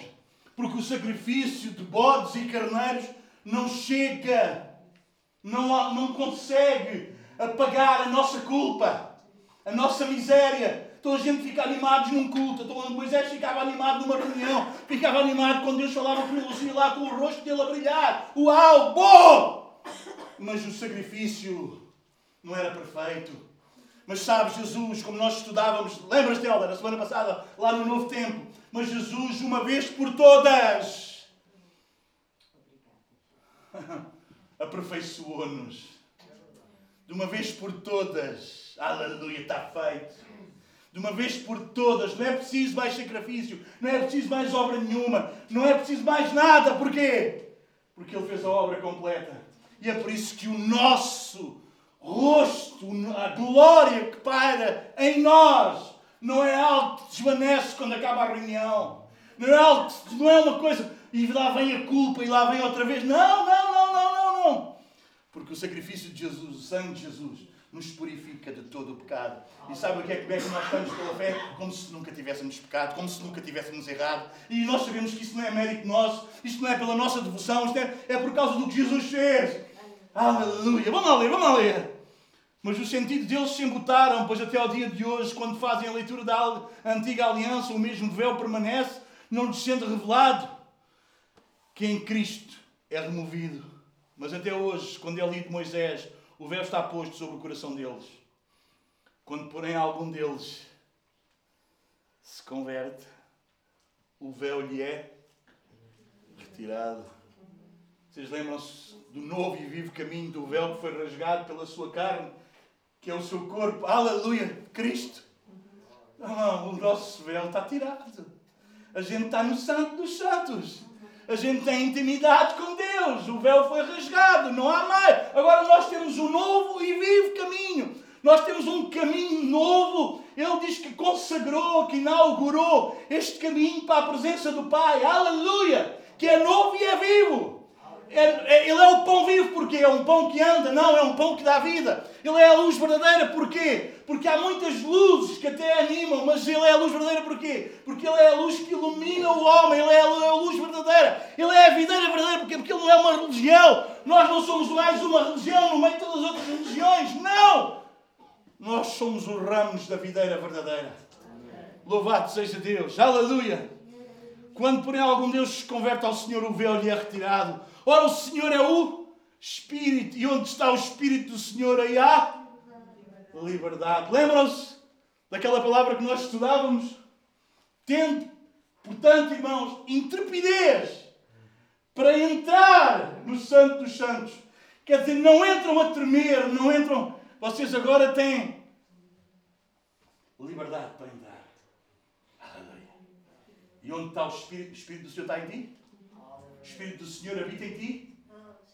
Porque o sacrifício de bodes e carneiros não chega, não, não consegue apagar a nossa culpa, a nossa miséria. Então a gente fica animados num culto. Então Moisés ficava animado numa reunião, ficava animado quando Deus falava com ele, assim, lá com o rosto dele a brilhar. Uau, bom! Mas o sacrifício não era perfeito. Mas sabes, Jesus, como nós estudávamos, lembras-te, Helder, na semana passada, lá no Novo Tempo, mas Jesus, uma vez por todas, aperfeiçoou-nos. De uma vez por todas, aleluia, está feito. De uma vez por todas, não é preciso mais sacrifício, não é preciso mais obra nenhuma, não é preciso mais nada, porquê? Porque Ele fez a obra completa. E é por isso que o nosso rosto, a glória que paira em nós, não é algo que desvanece quando acaba a reunião. Não é, algo, não é uma coisa e lá vem a culpa e lá vem outra vez. Não, não, não, não, não, não. Porque o sacrifício de Jesus, o sangue de Jesus, nos purifica de todo o pecado. E sabe o que é que, é que nós estamos pela fé? Como se nunca tivéssemos pecado, como se nunca tivéssemos errado. E nós sabemos que isso não é mérito nosso, isto não é pela nossa devoção, isto é, é por causa do que Jesus fez. Aleluia! Vamos lá ler, vamos lá ler. Mas os sentidos deles se embutaram, pois até ao dia de hoje, quando fazem a leitura da antiga aliança, o mesmo véu permanece, não lhes sendo revelado que em Cristo é removido. Mas até hoje, quando é lido Moisés, o véu está posto sobre o coração deles. Quando, porém, algum deles se converte, o véu lhe é retirado. Vocês lembram-se do novo e vivo caminho do véu que foi rasgado pela sua carne, que é o seu corpo? Aleluia! Cristo! Não, o nosso véu está tirado. A gente está no Santo dos Santos. A gente tem intimidade com Deus. O véu foi rasgado, não há mais. Agora nós temos um novo e vivo caminho. Nós temos um caminho novo. Ele diz que consagrou, que inaugurou este caminho para a presença do Pai. Aleluia! Que é novo e é vivo. É, é, ele é o pão vivo porque é um pão que anda, não, é um pão que dá vida. Ele é a luz verdadeira porquê? Porque há muitas luzes que até animam, mas ele é a luz verdadeira porquê? Porque ele é a luz que ilumina o homem, ele é a luz verdadeira. Ele é a videira verdadeira porquê? Porque ele não é uma religião. Nós não somos mais uma religião no meio de todas as outras religiões, não! Nós somos os ramos da videira verdadeira. Louvado seja Deus, aleluia! Quando, porém, algum Deus se converte ao Senhor, o véu lhe é retirado Ora, o Senhor é o Espírito. E onde está o Espírito do Senhor, aí há liberdade. Lembram-se daquela palavra que nós estudávamos? Tendo, portanto, irmãos, intrepidez para entrar no Santo dos Santos. Quer dizer, não entram a tremer, não entram. Vocês agora têm liberdade para entrar. Aleluia. E onde está o Espírito? O Espírito do Senhor está em ti? O Espírito do Senhor habita em ti,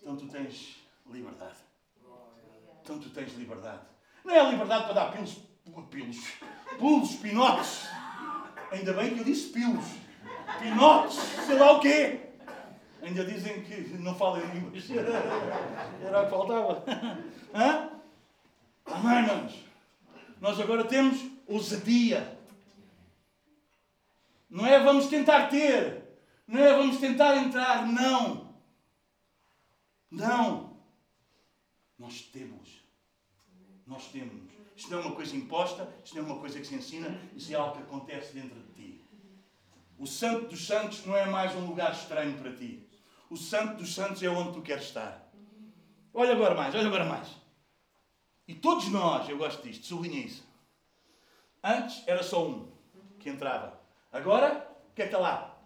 então tu tens liberdade. Então tu tens liberdade. Não é a liberdade para dar pilos, pilos, pulos, pinotes. Ainda bem que eu disse pilos, pinotes, sei lá o quê. Ainda dizem que não falam línguas. Era o que faltava. Hã? Amém, irmãos? Nós agora temos ousadia. Não é vamos tentar ter, não é vamos tentar entrar, não. Não. Nós temos. Nós temos. Isto não é uma coisa imposta, isto não é uma coisa que se ensina, isto é algo que acontece dentro de ti. O Santo dos Santos não é mais um lugar estranho para ti. O Santo dos Santos é onde tu queres estar. Olha agora mais, olha agora mais. E todos nós, eu gosto disto, sublinha isso. Antes era só um que entrava. Agora, o que é que está lá?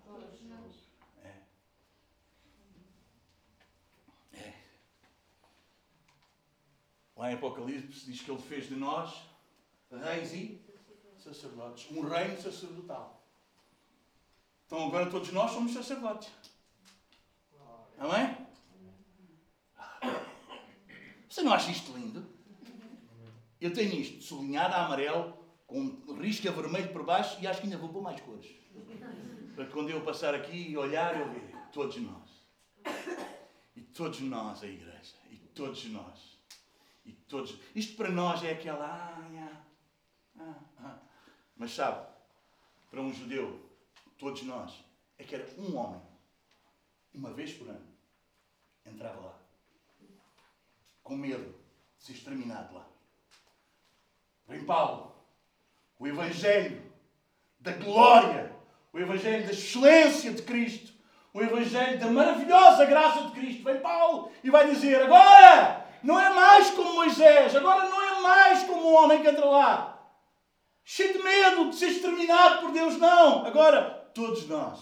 Lá em Apocalipse diz que ele fez de nós reis e sacerdotes. Um reino sacerdotal. Então agora todos nós somos sacerdotes. Amém? Você não acha isto lindo? Eu tenho isto sublinhado a amarelo, com risca vermelho por baixo e acho que ainda vou pôr mais cores. Para quando eu passar aqui e olhar, eu ver todos nós. E todos nós, a igreja. E todos nós e todos. Isto para nós é aquela. Ah, ah, ah. Mas sabe, para um judeu, todos nós, é que era um homem, uma vez por ano, entrava lá, com medo de ser exterminado lá. Vem Paulo, o Evangelho da glória, o Evangelho da excelência de Cristo, o Evangelho da maravilhosa graça de Cristo. Vem Paulo e vai dizer: agora não é mais como Moisés, agora não é mais como o homem que entra lá. Cheio de medo de ser exterminado por Deus, não. Agora, todos nós.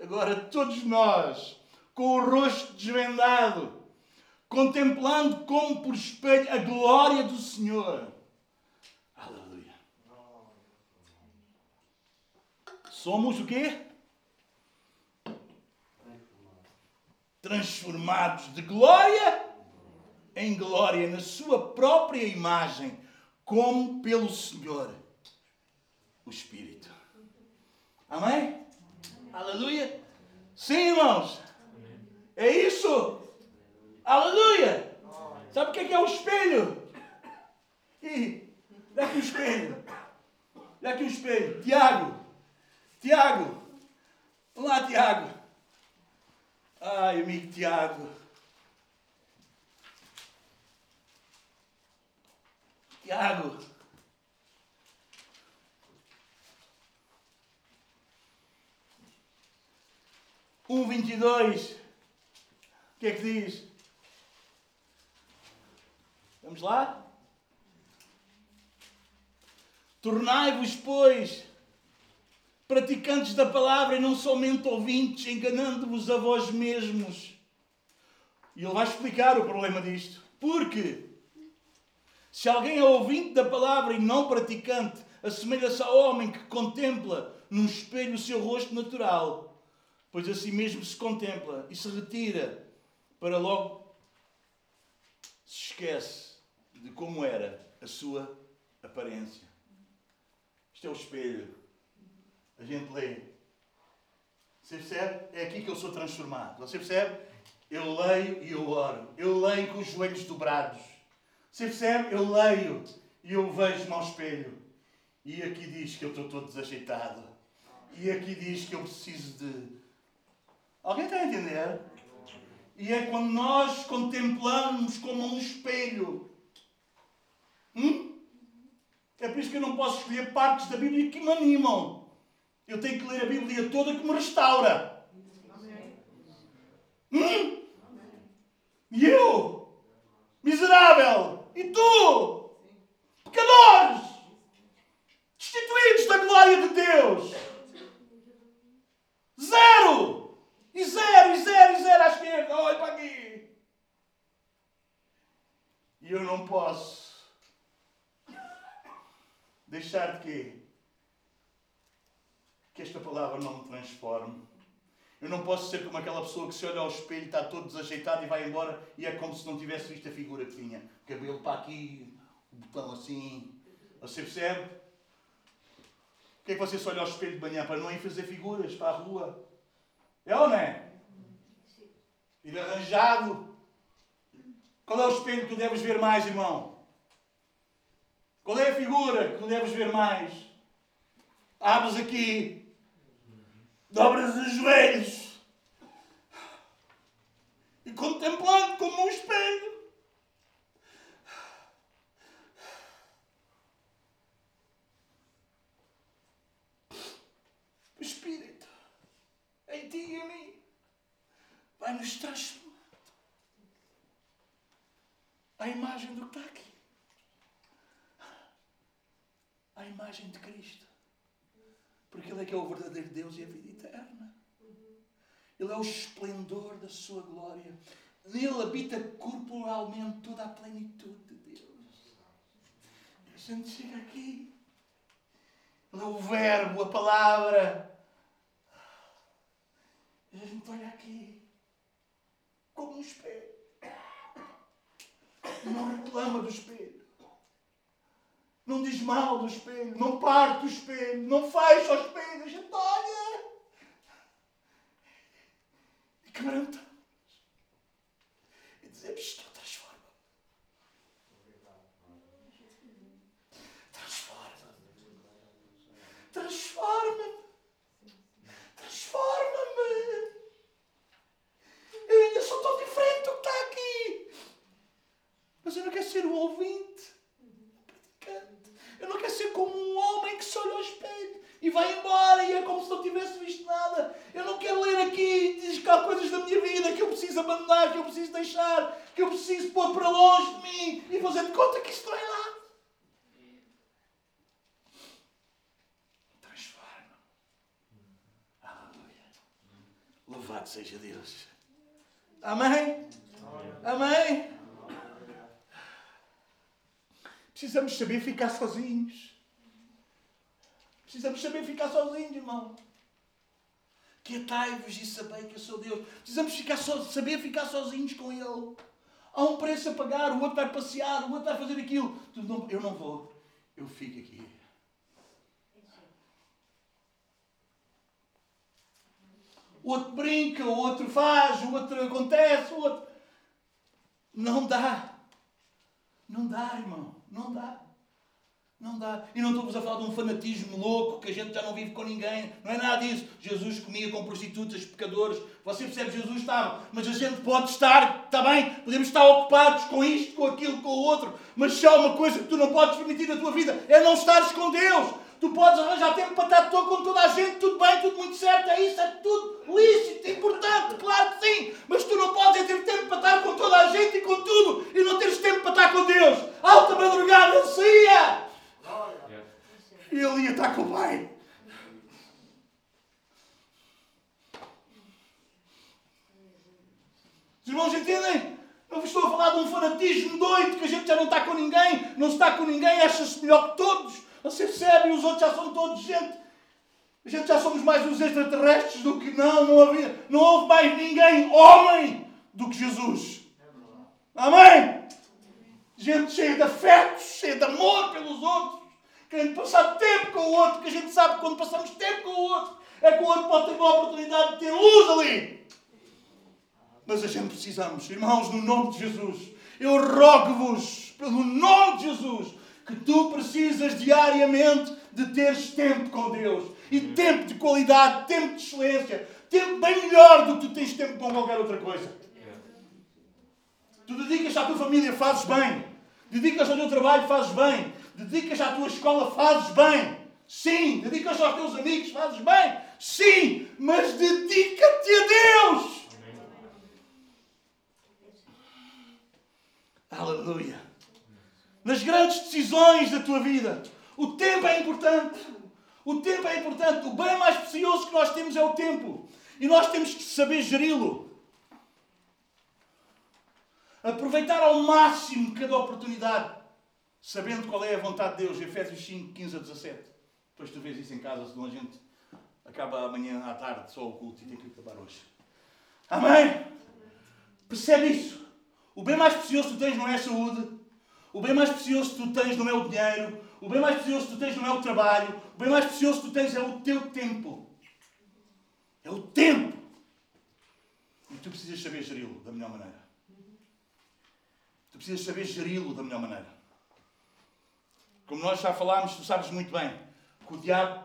Agora, todos nós, com o rosto desvendado, contemplando como por espelho a glória do Senhor. Aleluia. Somos o quê? transformados de glória em glória na sua própria imagem, como pelo Senhor, o Espírito. Amém? Aleluia? Sim, irmãos. É isso. Aleluia. Sabe o que é, que é o espelho? E, dá aqui o espelho. Dá aqui o espelho. Tiago. Tiago. Vamos lá, Tiago. Ai, amigo Tiago. Tiago. Um vinte e dois. O que é que diz? Vamos lá? Tornai-vos, pois, praticantes da palavra e não somente ouvintes, enganando-vos a vós mesmos. E ele vai explicar o problema disto. Porque se alguém é ouvinte da palavra e não praticante, assemelha-se ao homem que contempla num espelho o seu rosto natural, pois assim mesmo se contempla e se retira para logo se esquece de como era a sua aparência. Isto é o espelho. A gente lê. Você percebe? É aqui que eu sou transformado. Você percebe? Eu leio e eu oro. Eu leio com os joelhos dobrados. Você percebe? Eu leio e eu vejo-me ao espelho. E aqui diz que eu estou todo desajeitado. E aqui diz que eu preciso de. Alguém está a entender? E é quando nós contemplamos como um espelho. Hum? É por isso que eu não posso escolher partes da Bíblia que me animam. Eu tenho que ler a Bíblia toda que me restaura. Hum? E eu, miserável, e tu, pecadores, destituídos da glória de Deus, zero, e zero, e zero, e zero à esquerda, olha para aqui. E eu não posso deixar de? Que esta palavra não me transforme. Eu não posso ser como aquela pessoa que se olha ao espelho, está todo desajeitado e vai embora e é como se não tivesse visto a figura que tinha. Cabelo para aqui, o botão assim. Você percebe? O que é que você se olha ao espelho de manhã para não ir fazer figuras para a rua? É ou não é? Ir arranjado. Qual é o espelho que tu deves ver mais, irmão? Qual é a figura que tu deves ver mais? Abres aqui, dobras os joelhos e contemplando como um espelho. O Espírito em ti e em mim vai nos transformar à imagem do que está aqui à imagem de Cristo. Porque Ele é que é o verdadeiro Deus e a vida eterna. Ele é o esplendor da sua glória. Nele habita corporalmente toda a plenitude de Deus. A gente chega aqui. Ele é o verbo, a palavra. E a gente olha aqui como um espelho. Não reclama do espelho. Não diz mal do espelho, não parte o espelho, não fecha o espelho, a gente olha. E quebrantamos. E dizemos, Senhor, transforma. Transforma-me. Transforma-me. Transforma-me. Eu ainda sou tão diferente do que está aqui. Mas eu não quero ser um ouvinte. Eu não quero ser como um homem que se olha ao espelho e vai embora e é como se não tivesse visto nada. Eu não quero ler aqui diz que há coisas da minha vida que eu preciso abandonar, que eu preciso deixar, que eu preciso pôr para longe de mim e fazer de conta que isto não é lá. Transforma. Aleluia. Louvado seja Deus. Amém? Amém? Precisamos saber ficar sozinhos. Precisamos saber ficar sozinhos, irmão. Quietai-vos e sabei que eu sou Deus. Precisamos ficar so, saber ficar sozinhos com Ele. Há um preço a pagar, o outro vai passear, o outro vai fazer aquilo. Eu não vou, eu fico aqui. O outro brinca, o outro faz, o outro acontece, o outro. Não dá. Não dá, irmão. Não dá. Não dá. E não estou-vos a falar de um fanatismo louco que a gente já não vive com ninguém. Não é nada disso. Jesus comia com prostitutas, pecadores. Você percebe, Jesus estava. Mas a gente pode estar, está bem? Podemos estar ocupados com isto, com aquilo, com o outro. Mas só uma coisa que tu não podes permitir na tua vida é não estares com Deus. Tu podes arranjar tempo para estar com toda a gente, tudo bem, tudo muito certo, é isso, é tudo lícito, importante, claro que sim. Mas tu não podes é ter tempo para estar com toda a gente e com tudo e não teres tempo para estar com Deus. Alta madrugada, saía. E ele ia estar com o pai. Os irmãos entendem? Eu estou a falar de um fanatismo doido, que a gente já não está com ninguém, não se está com ninguém, acha-se melhor que todos. Você percebe? E os outros já são todos gente. A gente já somos mais uns extraterrestres do que não, não havia, não houve mais ninguém homem do que Jesus. Amém? Gente cheia de afetos, cheia de amor pelos outros, querendo passar tempo com o outro, que a gente sabe que quando passamos tempo com o outro, é que o outro pode ter uma oportunidade de ter luz ali. Mas a gente precisamos, irmãos, no nome de Jesus, eu rogo-vos, pelo nome de Jesus, que tu precisas diariamente de teres tempo com Deus. E tempo de qualidade, tempo de excelência, tempo bem melhor do que tu tens tempo com qualquer outra coisa. Tu dedicas à tua família, fazes bem. Dedicas ao teu trabalho, fazes bem. Dedicas à tua escola, fazes bem. Sim. Dedicas aos teus amigos, fazes bem. Sim. Mas dedica-te a Deus. Aleluia. Nas grandes decisões da tua vida, o tempo é importante. O tempo é importante. O bem mais precioso que nós temos é o tempo. E nós temos que saber geri-lo. Aproveitar ao máximo cada oportunidade, sabendo qual é a vontade de Deus. Efésios 5, 15 a 17. Depois tu vês isso em casa, senão a gente acaba amanhã à tarde só o culto e tem que acabar hoje. Amém? Percebe isso? O bem mais precioso que tu tens não é a saúde. O bem mais precioso que tu tens não é o dinheiro. O bem mais precioso que tu tens não é o trabalho. O bem mais precioso que tu tens é o teu tempo. É o tempo. E tu precisas saber geri-lo da melhor maneira. Tu precisas saber geri-lo da melhor maneira. Como nós já falámos, tu sabes muito bem que o diabo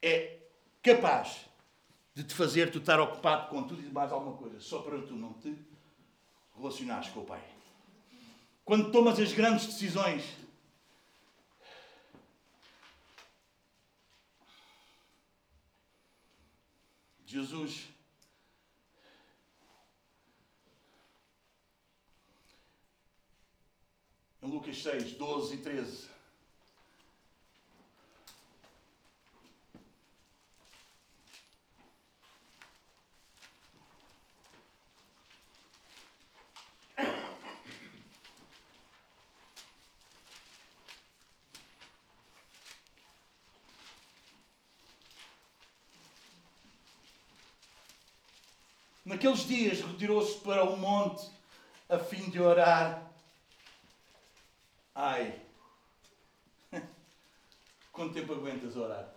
é capaz de te fazer tu estar ocupado com tudo e mais alguma coisa, só para tu não te relacionares com o Pai. Quando tomas as grandes decisões, Jesus em Lucas 6, 12 e 13. Naqueles dias retirou-se para o monte a fim de orar. Ai, quanto tempo aguentas orar?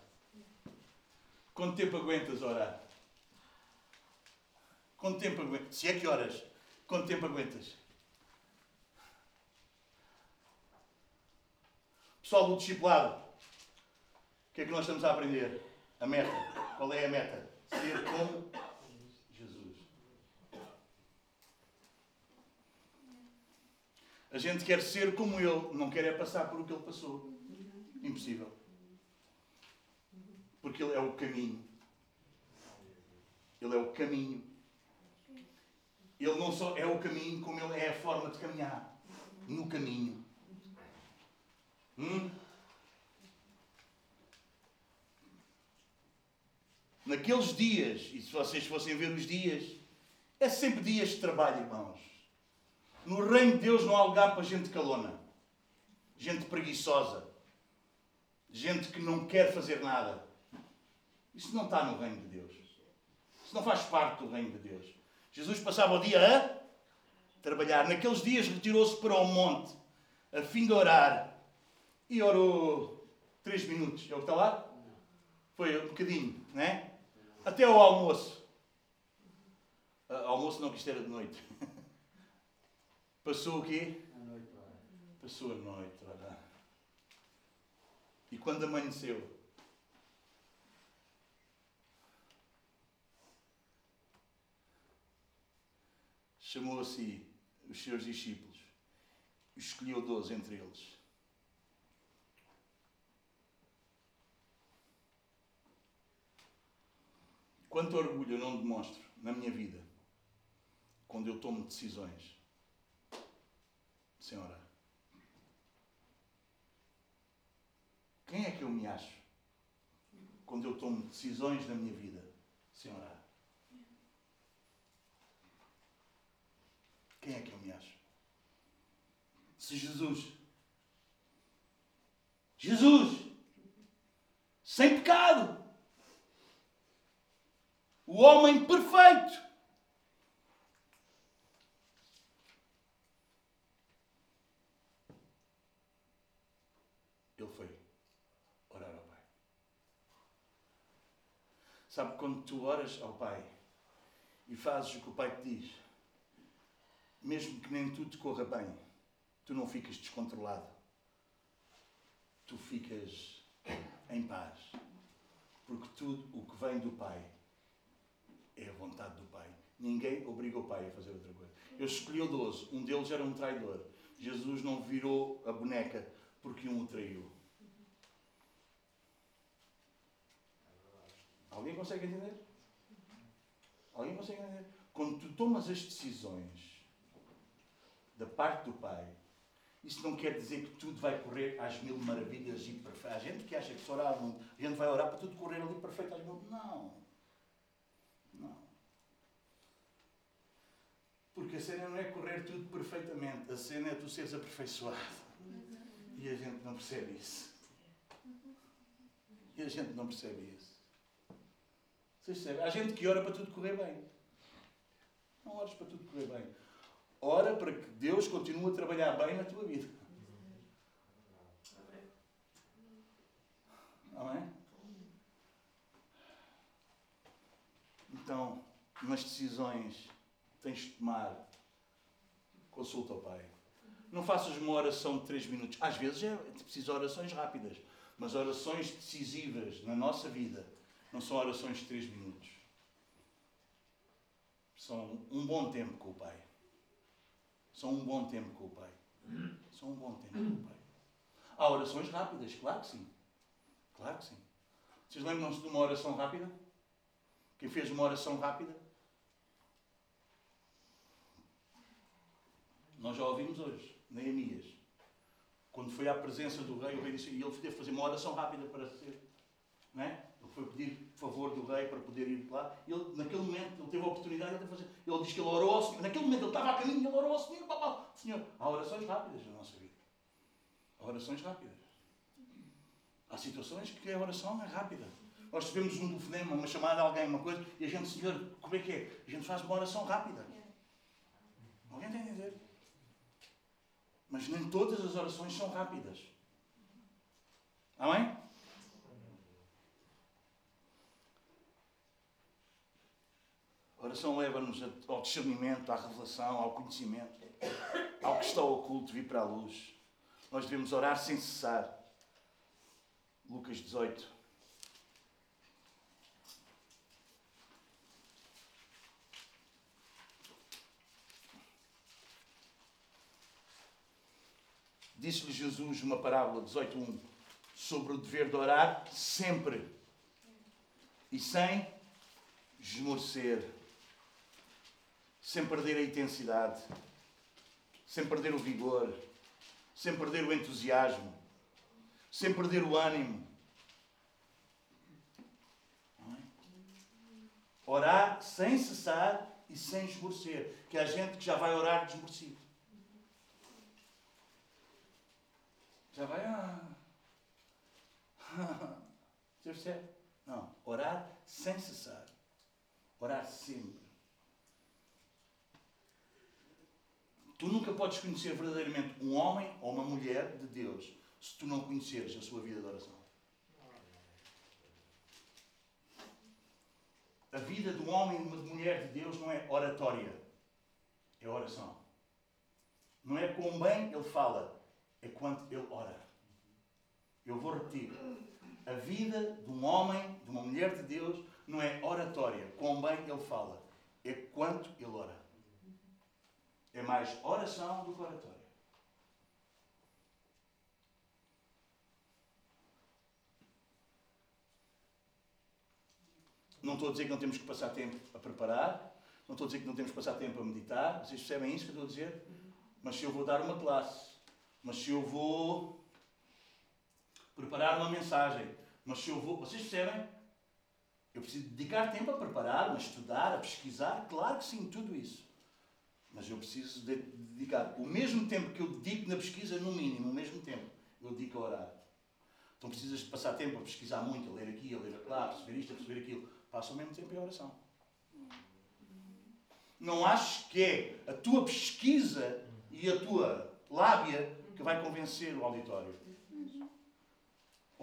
Quanto tempo aguentas orar? Quanto tempo aguentas? Se é que horas? Quanto tempo aguentas? Pessoal do discipulado, o que é que nós estamos a aprender? A meta. Qual é a meta? Ser como Jesus. A gente quer ser como Ele, não quer é passar por o que Ele passou. Impossível. Porque Ele é o caminho. Ele é o caminho. Ele não só é o caminho, como Ele é a forma de caminhar. No caminho. Hum? Naqueles dias, e se vocês fossem ver os dias, é sempre dias de trabalho, irmãos. No reino de Deus não há lugar para gente calona, gente preguiçosa, gente que não quer fazer nada. Isso não está no reino de Deus. Isso não faz parte do reino de Deus. Jesus passava o dia a trabalhar. Naqueles dias retirou-se para o monte, a fim de orar. E orou três minutos. É o que está lá? Foi um bocadinho, não é? Até ao almoço. Ah, almoço não, que isto era de noite. Passou o quê? À noite, ora. Passou a noite, ora. E quando amanheceu, chamou a si os seus discípulos, e escolheu doze entre eles. Quanto orgulho eu não demonstro na minha vida quando eu tomo decisões sem orar. Quem é que eu me acho quando eu tomo decisões na minha vida sem orar? Quem é que eu me acho? Se Jesus, Jesus, sem pecado, o homem perfeito, ele foi orar ao Pai. Sabe, quando tu oras ao Pai e fazes o que o Pai te diz, mesmo que nem tudo te corra bem, tu não ficas descontrolado. Tu ficas em paz. Porque tudo o que vem do Pai é a vontade do Pai. Ninguém obriga o Pai a fazer outra coisa. Eu escolhi o 12, um deles era um traidor. Jesus não virou a boneca porque um o traiu. Alguém consegue entender? Alguém consegue entender? Quando tu tomas as decisões da parte do Pai, isso não quer dizer que tudo vai correr às mil maravilhas e perfeito. Há gente que acha que se orar a gente vai orar para tudo correr ali perfeito às mil. Não. Não. Porque a cena não é correr tudo perfeitamente, a cena é tu seres aperfeiçoado. E a gente não percebe isso. E a gente não percebe isso. Vocês percebem? Há gente que ora para tudo correr bem. Não ores para tudo correr bem. Ora para que Deus continue a trabalhar bem na tua vida. Amém? Então, nas decisões tens de tomar, consulta o Pai. Não faças uma oração de 3 minutos. Às vezes é preciso orações rápidas, mas orações decisivas na nossa vida não são orações de 3 minutos. São um bom tempo com o Pai. São um bom tempo com o Pai. São um bom tempo com o Pai. Há orações rápidas, claro que sim. Claro que sim. Vocês lembram-se de uma oração rápida? Quem fez uma oração rápida? Nós já ouvimos hoje, Neemias. Quando foi à presença do rei, o rei disse, e ele teve que fazer uma oração rápida para ser. Não é? Foi pedir favor do rei para poder ir lá. Ele, naquele momento, ele teve a oportunidade de fazer. Ele diz que ele orou ao Senhor. Naquele momento, ele estava a caminho e ele orou ao Senhor. Papá, Senhor, há orações rápidas na nossa vida. Há orações rápidas. Há situações que a oração é rápida. Nós tivemos um telefonema, uma chamada a alguém, uma coisa, e a gente, Senhor, como é que é? A gente faz uma oração rápida. Alguém tem a dizer? Mas nem todas as orações são rápidas. Amém? Oração leva-nos ao discernimento, à revelação, ao conhecimento, ao que está oculto vir para a luz. Nós devemos orar sem cessar. Lucas 18. Disse-lhe Jesus uma parábola, 18.1, sobre o dever de orar sempre e sem esmorecer, sem perder a intensidade, sem perder o vigor, sem perder o entusiasmo, sem perder o ânimo. É? Orar sem cessar e sem esmorecer. Que há gente que já vai orar desmorecido. Já vai. Ah. Percebe? Não. Orar sem cessar. Orar sempre. Tu nunca podes conhecer verdadeiramente um homem ou uma mulher de Deus se tu não conheceres a sua vida de oração. A vida de um homem e de mulher de Deus não é oratória, é oração. Não é com bem ele fala, é quanto ele ora. Eu vou repetir. A vida de um homem, de uma mulher de Deus, não é oratória, com bem ele fala, é quanto ele ora. É mais oração do que oratória. Não estou a dizer que não temos que passar tempo a preparar, não estou a dizer que não temos que passar tempo a meditar, vocês percebem isso que eu estou a dizer? Mas se eu vou dar uma classe, mas se eu vou preparar uma mensagem, mas se eu vou. Vocês percebem? Eu preciso dedicar tempo a preparar, a estudar, a pesquisar, claro que sim, tudo isso. Mas eu preciso de dedicar o mesmo tempo que eu dedico na pesquisa, no mínimo, o mesmo tempo, eu dedico a orar. Então precisas de passar tempo a pesquisar muito, a ler aqui, a ler lá, a perceber isto, a perceber aquilo. Passa o mesmo tempo em oração. Não aches que é a tua pesquisa e a tua lábia que vai convencer o auditório.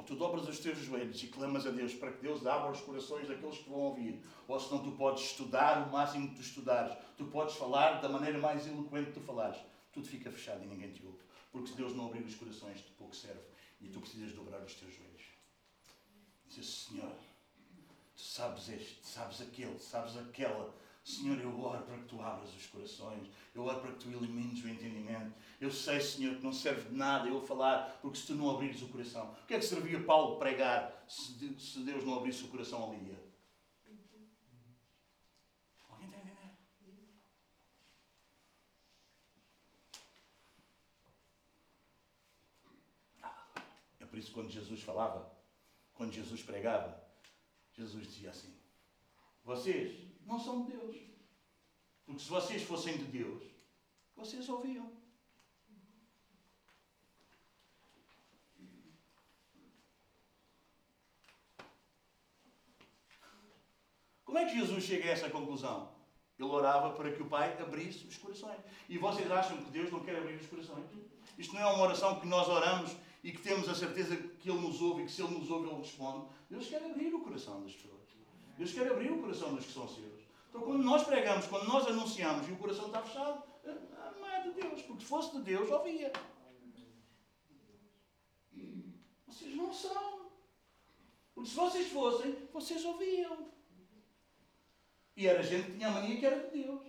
Ou tu dobras os teus joelhos e clamas a Deus para que Deus abra os corações daqueles que vão ouvir. Ou senão tu podes estudar o máximo que tu estudares. Tu podes falar da maneira mais eloquente que tu falares. Tudo fica fechado e ninguém te ouve. Porque se Deus não abrir os corações, de pouco serve. E tu precisas dobrar os teus joelhos. Dizer, Senhor, tu sabes este, sabes aquele, sabes aquela. Senhor, eu oro para que tu abras os corações. Eu oro para que tu elimines o entendimento. Eu sei, Senhor, que não serve de nada eu falar, porque se tu não abrires o coração. O que é que servia Paulo pregar se Deus não abrisse o coração a Lídia? Alguém está a entender? É por isso que quando Jesus falava, quando Jesus pregava, Jesus dizia assim: Vocês não são de Deus. Porque se vocês fossem de Deus, vocês ouviam. Como é que Jesus chega a essa conclusão? Ele orava para que o Pai abrisse os corações. E vocês acham que Deus não quer abrir os corações? Isto não é uma oração que nós oramos e que temos a certeza que Ele nos ouve e que se Ele nos ouve, Ele responde. Deus quer abrir o coração das pessoas. Deus quer abrir o coração dos que são seus. Então, quando nós pregamos, quando nós anunciamos e o coração está fechado, não é de Deus. Porque se fosse de Deus, ouvia. Vocês não são. Porque se vocês fossem, vocês ouviam. E era gente que tinha a mania que era de Deus.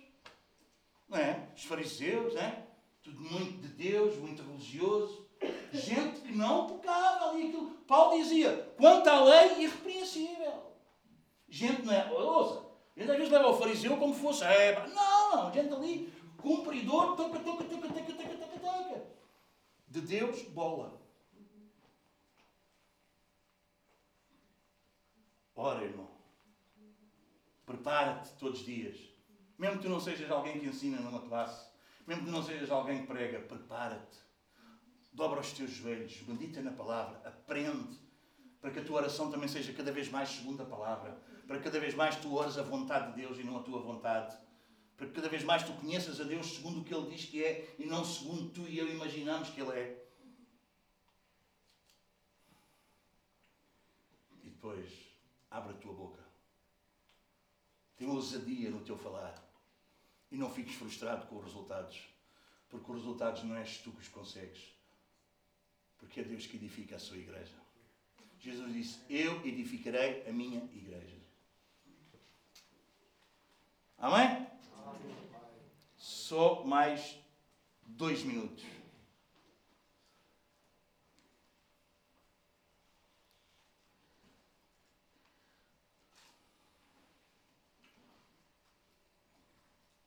Não é? Os fariseus, é? Tudo muito de Deus, muito religioso. Gente que não tocava ali aquilo. Paulo dizia, quanto à lei, irrepreensível. Gente, não é? Ouça, gente às vezes leva o fariseu como fosse. É, não, não, gente ali, cumpridor, toca, toca, toca, toca, toca, toca, toca. De Deus, bola. Ora, irmão. Prepara-te todos os dias. Mesmo que tu não sejas alguém que ensina numa classe, mesmo que não sejas alguém que prega, prepara-te. Dobra os teus joelhos, medita na palavra, aprende, para que a tua oração também seja cada vez mais segundo a palavra, para que cada vez mais tu ores a vontade de Deus e não a tua vontade, para que cada vez mais tu conheças a Deus segundo o que Ele diz que é e não segundo tu e eu imaginamos que Ele é. E depois, abre a tua boca tem ousadia no teu falar. E não fiques frustrado com os resultados. Porque os resultados não és tu que os consegues. Porque é Deus que edifica a sua igreja. Jesus disse: Eu edificarei a minha igreja. Amém? Só mais dois minutos.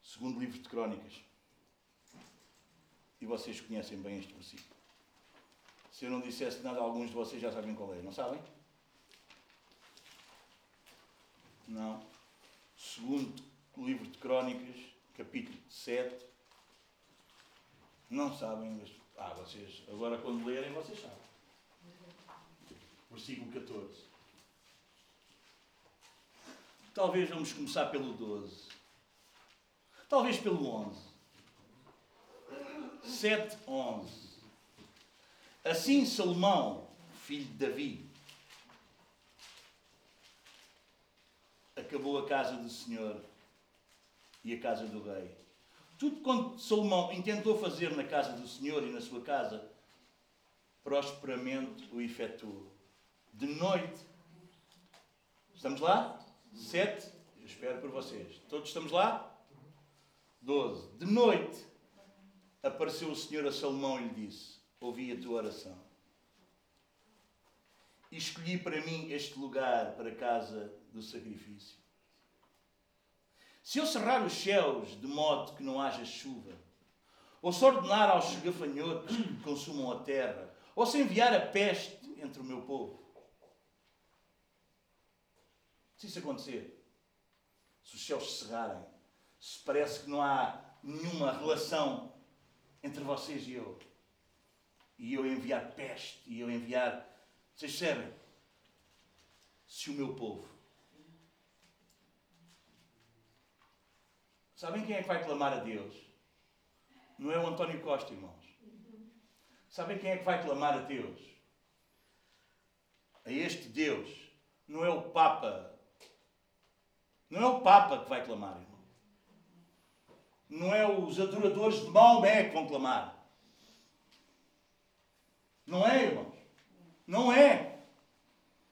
Segundo livro de Crónicas. E vocês conhecem bem este versículo. Se eu não dissesse nada, alguns de vocês já sabem qual é, não sabem? Não. Segundo livro de Crónicas, capítulo 7. Não sabem, mas. Ah, vocês. Agora quando lerem, vocês sabem. Versículo 14. Talvez vamos começar pelo 12. Talvez pelo 11. 7, 11. Assim Salomão, filho de Davi, acabou a casa do Senhor e a casa do rei. Tudo quanto Salomão intentou fazer na casa do Senhor e na sua casa, prosperamente o efetuou. De noite, estamos lá? Sete, eu espero por vocês. Todos estamos lá? Doze. De noite, apareceu o Senhor a Salomão e lhe disse: Ouvi a tua oração. E escolhi para mim este lugar para a casa do sacrifício. Se eu cerrar os céus de modo que não haja chuva, ou se ordenar aos gafanhotos que consumam a terra, ou se enviar a peste entre o meu povo, se isso acontecer, se os céus se cerrarem, se parece que não há nenhuma relação entre vocês e eu, e eu enviar peste, e eu enviar. Vocês percebem? Se o meu povo. Sabem quem é que vai clamar a Deus? Não é o António Costa, irmãos. Sabem quem é que vai clamar a Deus? A este Deus. Não é o Papa não é o Papa que vai clamar, irmão. Não é os adoradores de Maomé que vão clamar. Não é, irmãos. Não é.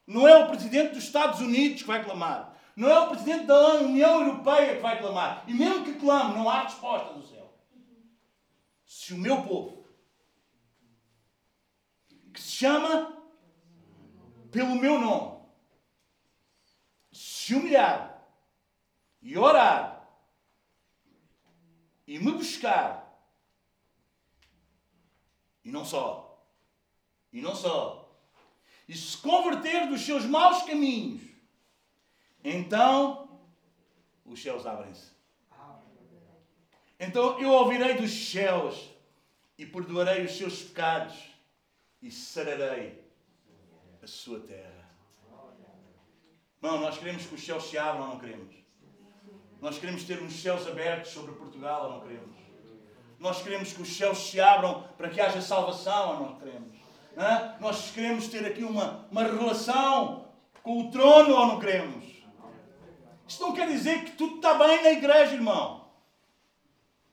Não é o presidente dos Estados Unidos que vai clamar. Não é o presidente da União Europeia que vai clamar. E mesmo que clame, não há resposta do céu. Se o meu povo, que se chama pelo meu nome, se humilhar, e orar e me buscar e não só e não só e se converter dos seus maus caminhos então os céus abrem-se então eu ouvirei dos céus e perdoarei os seus pecados e sararei a sua terra. Não, nós queremos que os céus se abram ou não queremos? Nós queremos ter uns céus abertos sobre Portugal ou não queremos? Nós queremos que os céus se abram para que haja salvação ou não queremos? Nós queremos ter aqui uma, uma relação com o trono ou não queremos? Isto não quer dizer que tudo está bem na igreja, irmão.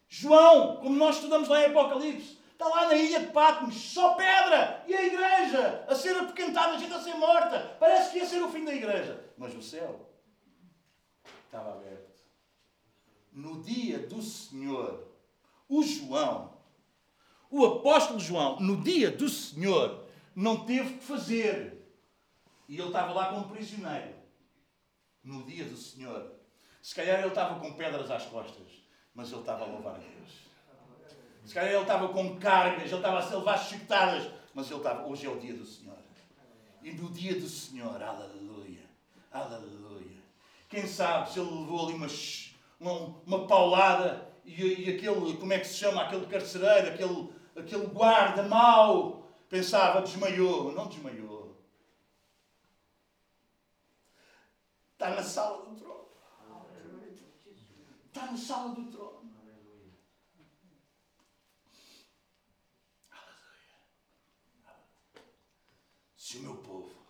João, como nós estudamos lá em Apocalipse, está lá na ilha de Patmos, só pedra, e a igreja a ser apoquentada, a gente a ser morta. Parece que ia ser o fim da igreja. Mas o céu estava aberto no dia do Senhor, o João, o apóstolo João, no dia do Senhor, não teve que fazer. E ele estava lá como prisioneiro. No dia do Senhor. Se calhar ele estava com pedras às costas, mas ele estava a louvar a Deus. Se calhar ele estava com cargas, ele estava a levar chutadas, mas ele estava. Hoje é o dia do Senhor. E no dia do Senhor, aleluia, aleluia. Quem sabe se ele levou ali umas uma, uma paulada e, e, aquele, como é que se chama, aquele carcereiro, aquele, aquele guarda mau, pensava, desmaiou. Não desmaiou. Está na sala do trono. Está na sala do trono. Se o meu povo,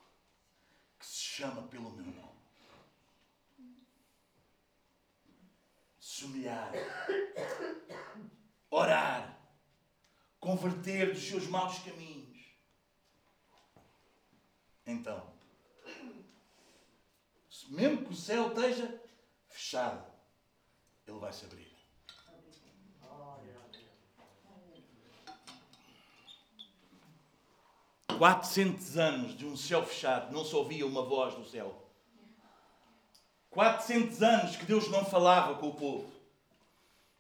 que se chama pelo meu nome, se humilhar, orar, converter dos seus maus caminhos. Então, mesmo que o céu esteja fechado, ele vai se abrir. Quatrocentos anos de um céu fechado, não se ouvia uma voz do céu. 400 anos que Deus não falava com o povo.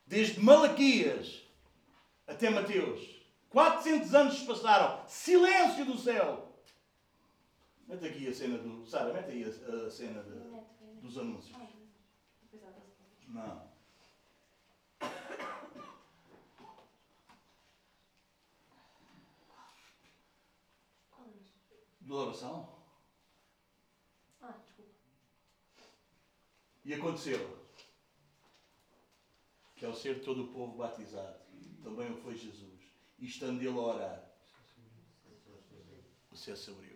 Desde Malaquias até Mateus. 400 anos se passaram. Silêncio do céu. Mete aqui a cena do. Sara, mete aí a, a cena de, dos anúncios. Não. Do oração? E aconteceu que ao ser todo o povo batizado, também o foi Jesus, e estando ele a orar, o céu se abriu.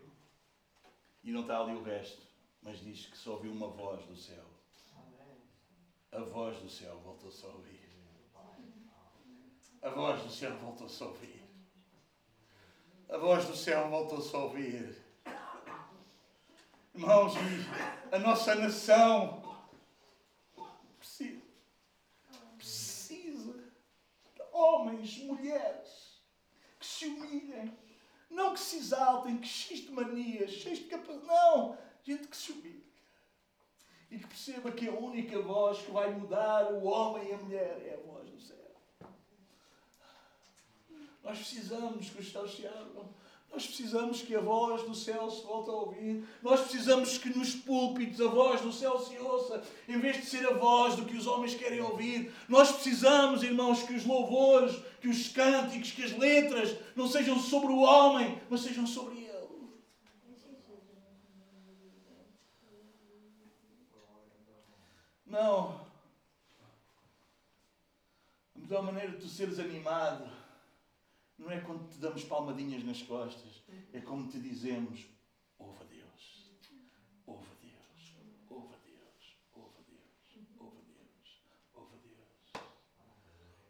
E não está ali o resto, mas diz que só ouviu uma voz do céu. A voz do céu voltou-se a ouvir. A voz do céu voltou-se a ouvir. A voz do céu voltou-se a ouvir. Irmãos, a nossa nação precisa, precisa de homens, mulheres que se humilhem. Não que se exaltem, que cheios de manias, cheios de capacidade. Não! Gente que se humilhe. E que perceba que a única voz que vai mudar o homem e a mulher é a voz do céu. Nós precisamos que os céus se abram. Nós precisamos que a voz do céu se volte a ouvir. Nós precisamos que nos púlpitos a voz do céu se ouça, em vez de ser a voz do que os homens querem ouvir. Nós precisamos, irmãos, que os louvores, que os cânticos, que as letras não sejam sobre o homem, mas sejam sobre ele. Não. A melhor maneira de tu seres animado não é quando te damos palmadinhas nas costas, é como te dizemos: ouve a Deus, ouve a Deus, ouve a Deus, ouve a Deus, ouve a Deus, ouve a Deus.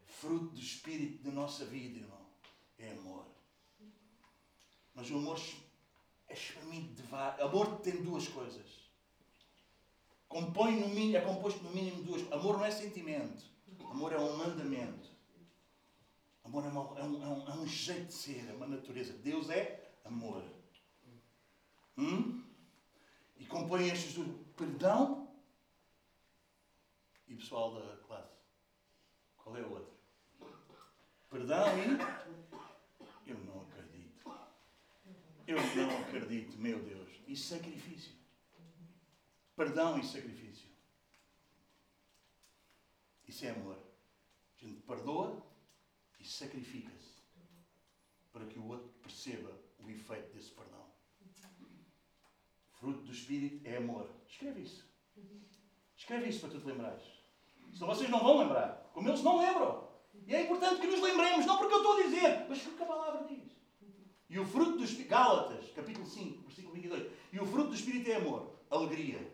Fruto do Espírito da nossa vida, irmão, é amor. Mas o amor é extremamente devagar. Amor tem duas coisas. Compõe no mínimo, é composto no mínimo de duas. Amor não é sentimento. Amor é um mandamento. Amor é, uma, é, um, é, um, é um jeito de ser, é uma natureza. Deus é amor. Hum? E compõe estes do perdão e pessoal da classe. Qual é o outro? Perdão e. Eu não acredito. Eu não acredito, meu Deus. E sacrifício. Perdão e sacrifício. Isso é amor. A gente perdoa e sacrifica-se para que o outro perceba o efeito desse perdão. Fruto do Espírito é amor. Escreve isso. Escreve isso para tu te lembrares. Senão vocês não vão lembrar. Como eles não lembram. E é importante que nos lembremos, não porque eu estou a dizer, mas porque a palavra diz. E o fruto do Espírito, Gálatas, capítulo 5, versículo 22. E o fruto do Espírito é amor, alegria.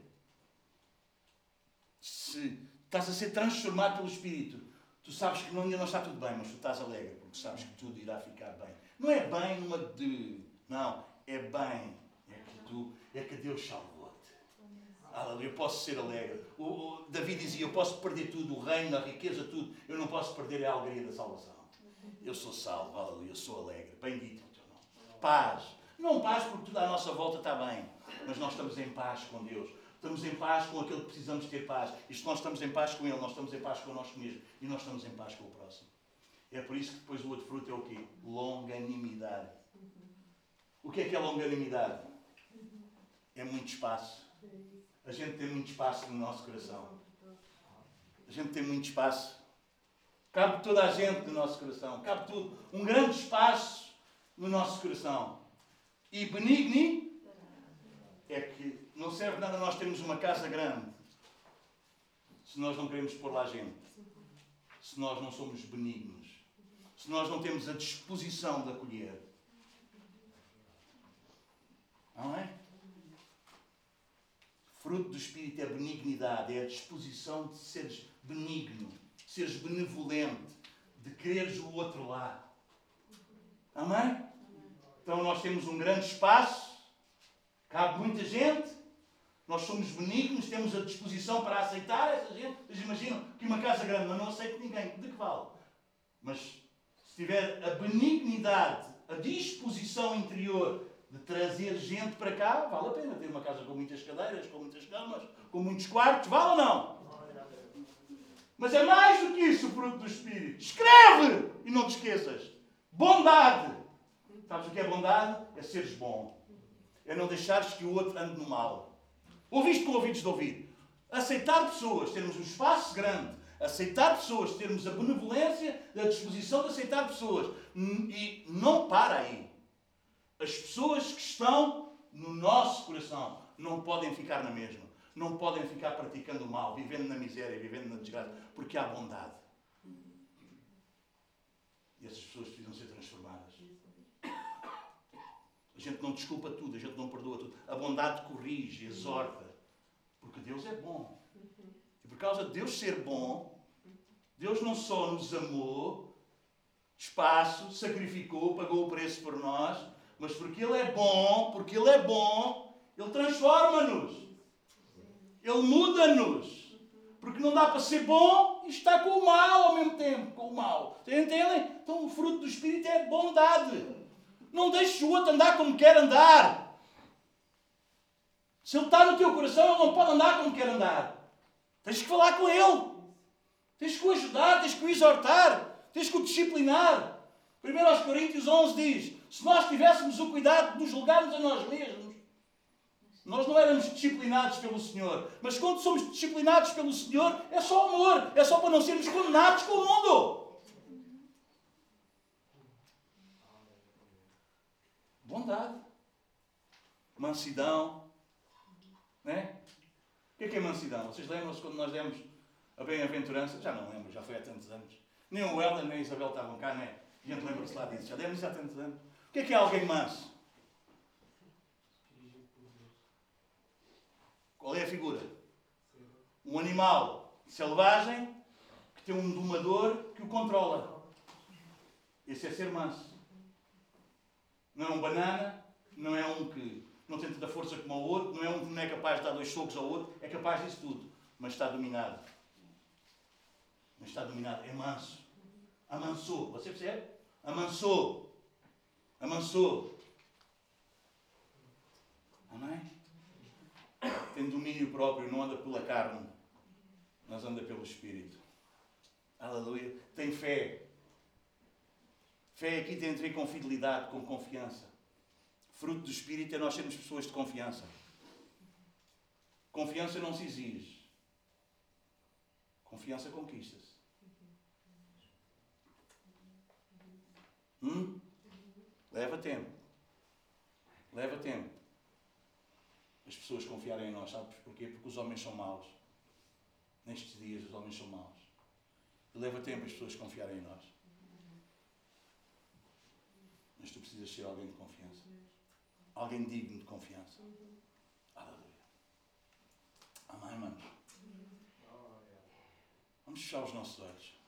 Se estás a ser transformado pelo Espírito, tu sabes que ainda não está tudo bem, mas tu estás alegre, porque sabes que tudo irá ficar bem. Não é bem numa de. Não, é bem. É que tu, é que Deus salvou-te. Aleluia, eu posso ser alegre. O, o, Davi dizia: Eu posso perder tudo, o reino, a riqueza, tudo. Eu não posso perder a alegria da salvação. Eu sou salvo, aleluia, eu sou alegre. Bendito o teu nome. Paz. Não paz porque tudo à nossa volta está bem, mas nós estamos em paz com Deus. Estamos em paz com aquele que precisamos ter paz. Se nós estamos em paz com Ele, nós estamos em paz connosco mesmo. E nós estamos em paz com o próximo. É por isso que depois o outro fruto é o quê? Longanimidade. O que é que é longanimidade? É muito espaço. A gente tem muito espaço no nosso coração. A gente tem muito espaço. Cabe toda a gente no nosso coração. Cabe tudo. Um grande espaço no nosso coração. E benigni é que não serve nada nós termos uma casa grande se nós não queremos pôr lá gente. Se nós não somos benignos. Se nós não temos a disposição de acolher. Não é? Fruto do Espírito é benignidade, é a disposição de seres benigno, de seres benevolente, de quereres o outro lá. Amém? Então nós temos um grande espaço, cabe muita gente, nós somos benignos, temos a disposição para aceitar essa gente. Vocês imaginam que uma casa grande, mas não aceito ninguém, de que vale? Mas se tiver a benignidade, a disposição interior de trazer gente para cá, vale a pena ter uma casa com muitas cadeiras, com muitas camas, com muitos quartos, vale ou não? Mas é mais do que isso o fruto do Espírito. Escreve! E não te esqueças. Bondade. Sabes o que é bondade? É seres bom. É não deixares que o outro ande no mal. Ouviste com ouvidos de ouvir. Aceitar pessoas, termos um espaço grande. Aceitar pessoas, termos a benevolência, a disposição de aceitar pessoas. E não para aí. As pessoas que estão no nosso coração não podem ficar na mesma. não podem ficar praticando o mal, vivendo na miséria, vivendo na desgraça, porque há bondade. E essas pessoas precisam ser transformadas. A gente não desculpa tudo, a gente não perdoa tudo. A bondade corrige, exorta. Porque Deus é bom. E por causa de Deus ser bom, Deus não só nos amou, espaço, sacrificou, pagou o preço por nós, mas porque Ele é bom, porque Ele é bom, Ele transforma-nos. Ele muda-nos. Porque não dá para ser bom e estar com o mal ao mesmo tempo, com o mal. Entendem? Então o fruto do Espírito é bondade. Não deixes o outro andar como quer andar. Se ele está no teu coração, ele não pode andar como quer andar. Tens que falar com ele. Tens que o ajudar, tens que o exortar, tens que o disciplinar. Primeiro aos Coríntios 11 diz: Se nós tivéssemos o cuidado de nos julgarmos a nós mesmos, nós não éramos disciplinados pelo Senhor. Mas quando somos disciplinados pelo Senhor, é só amor, é só para não sermos condenados com o mundo. Bondade, mansidão, né? O que é que é mansidão? Vocês lembram-se quando nós demos a bem-aventurança? Já não lembro, já foi há tantos anos. Nem o Helder nem a Isabel estavam cá, né? A gente lembra-se lá disso. Já demos há tantos anos. O que é que é alguém manso? Qual é a figura? Um animal selvagem que tem um domador que o controla. Esse é ser manso. Não é um banana, não é um que não tem tanta força como o outro, não é um que não é capaz de dar dois socos ao outro, é capaz disso tudo, mas está dominado. Mas está dominado, é manso. Amansou, você percebe? Amansou. Amansou. Amém? Tem domínio próprio, não anda pela carne, mas anda pelo Espírito. Aleluia. Tem fé. Fé aqui tem a ver com fidelidade, com confiança. Fruto do Espírito é nós sermos pessoas de confiança. Confiança não se exige. Confiança conquista-se. Hum? Leva tempo. Leva tempo. As pessoas confiarem em nós, sabes porquê? Porque os homens são maus. Nestes dias os homens são maus. E leva tempo as pessoas confiarem em nós. Mas tu precisas ser alguém de confiança. Alguém digno de confiança. Aleluia. Amém, manos? Vamos fechar os nossos olhos.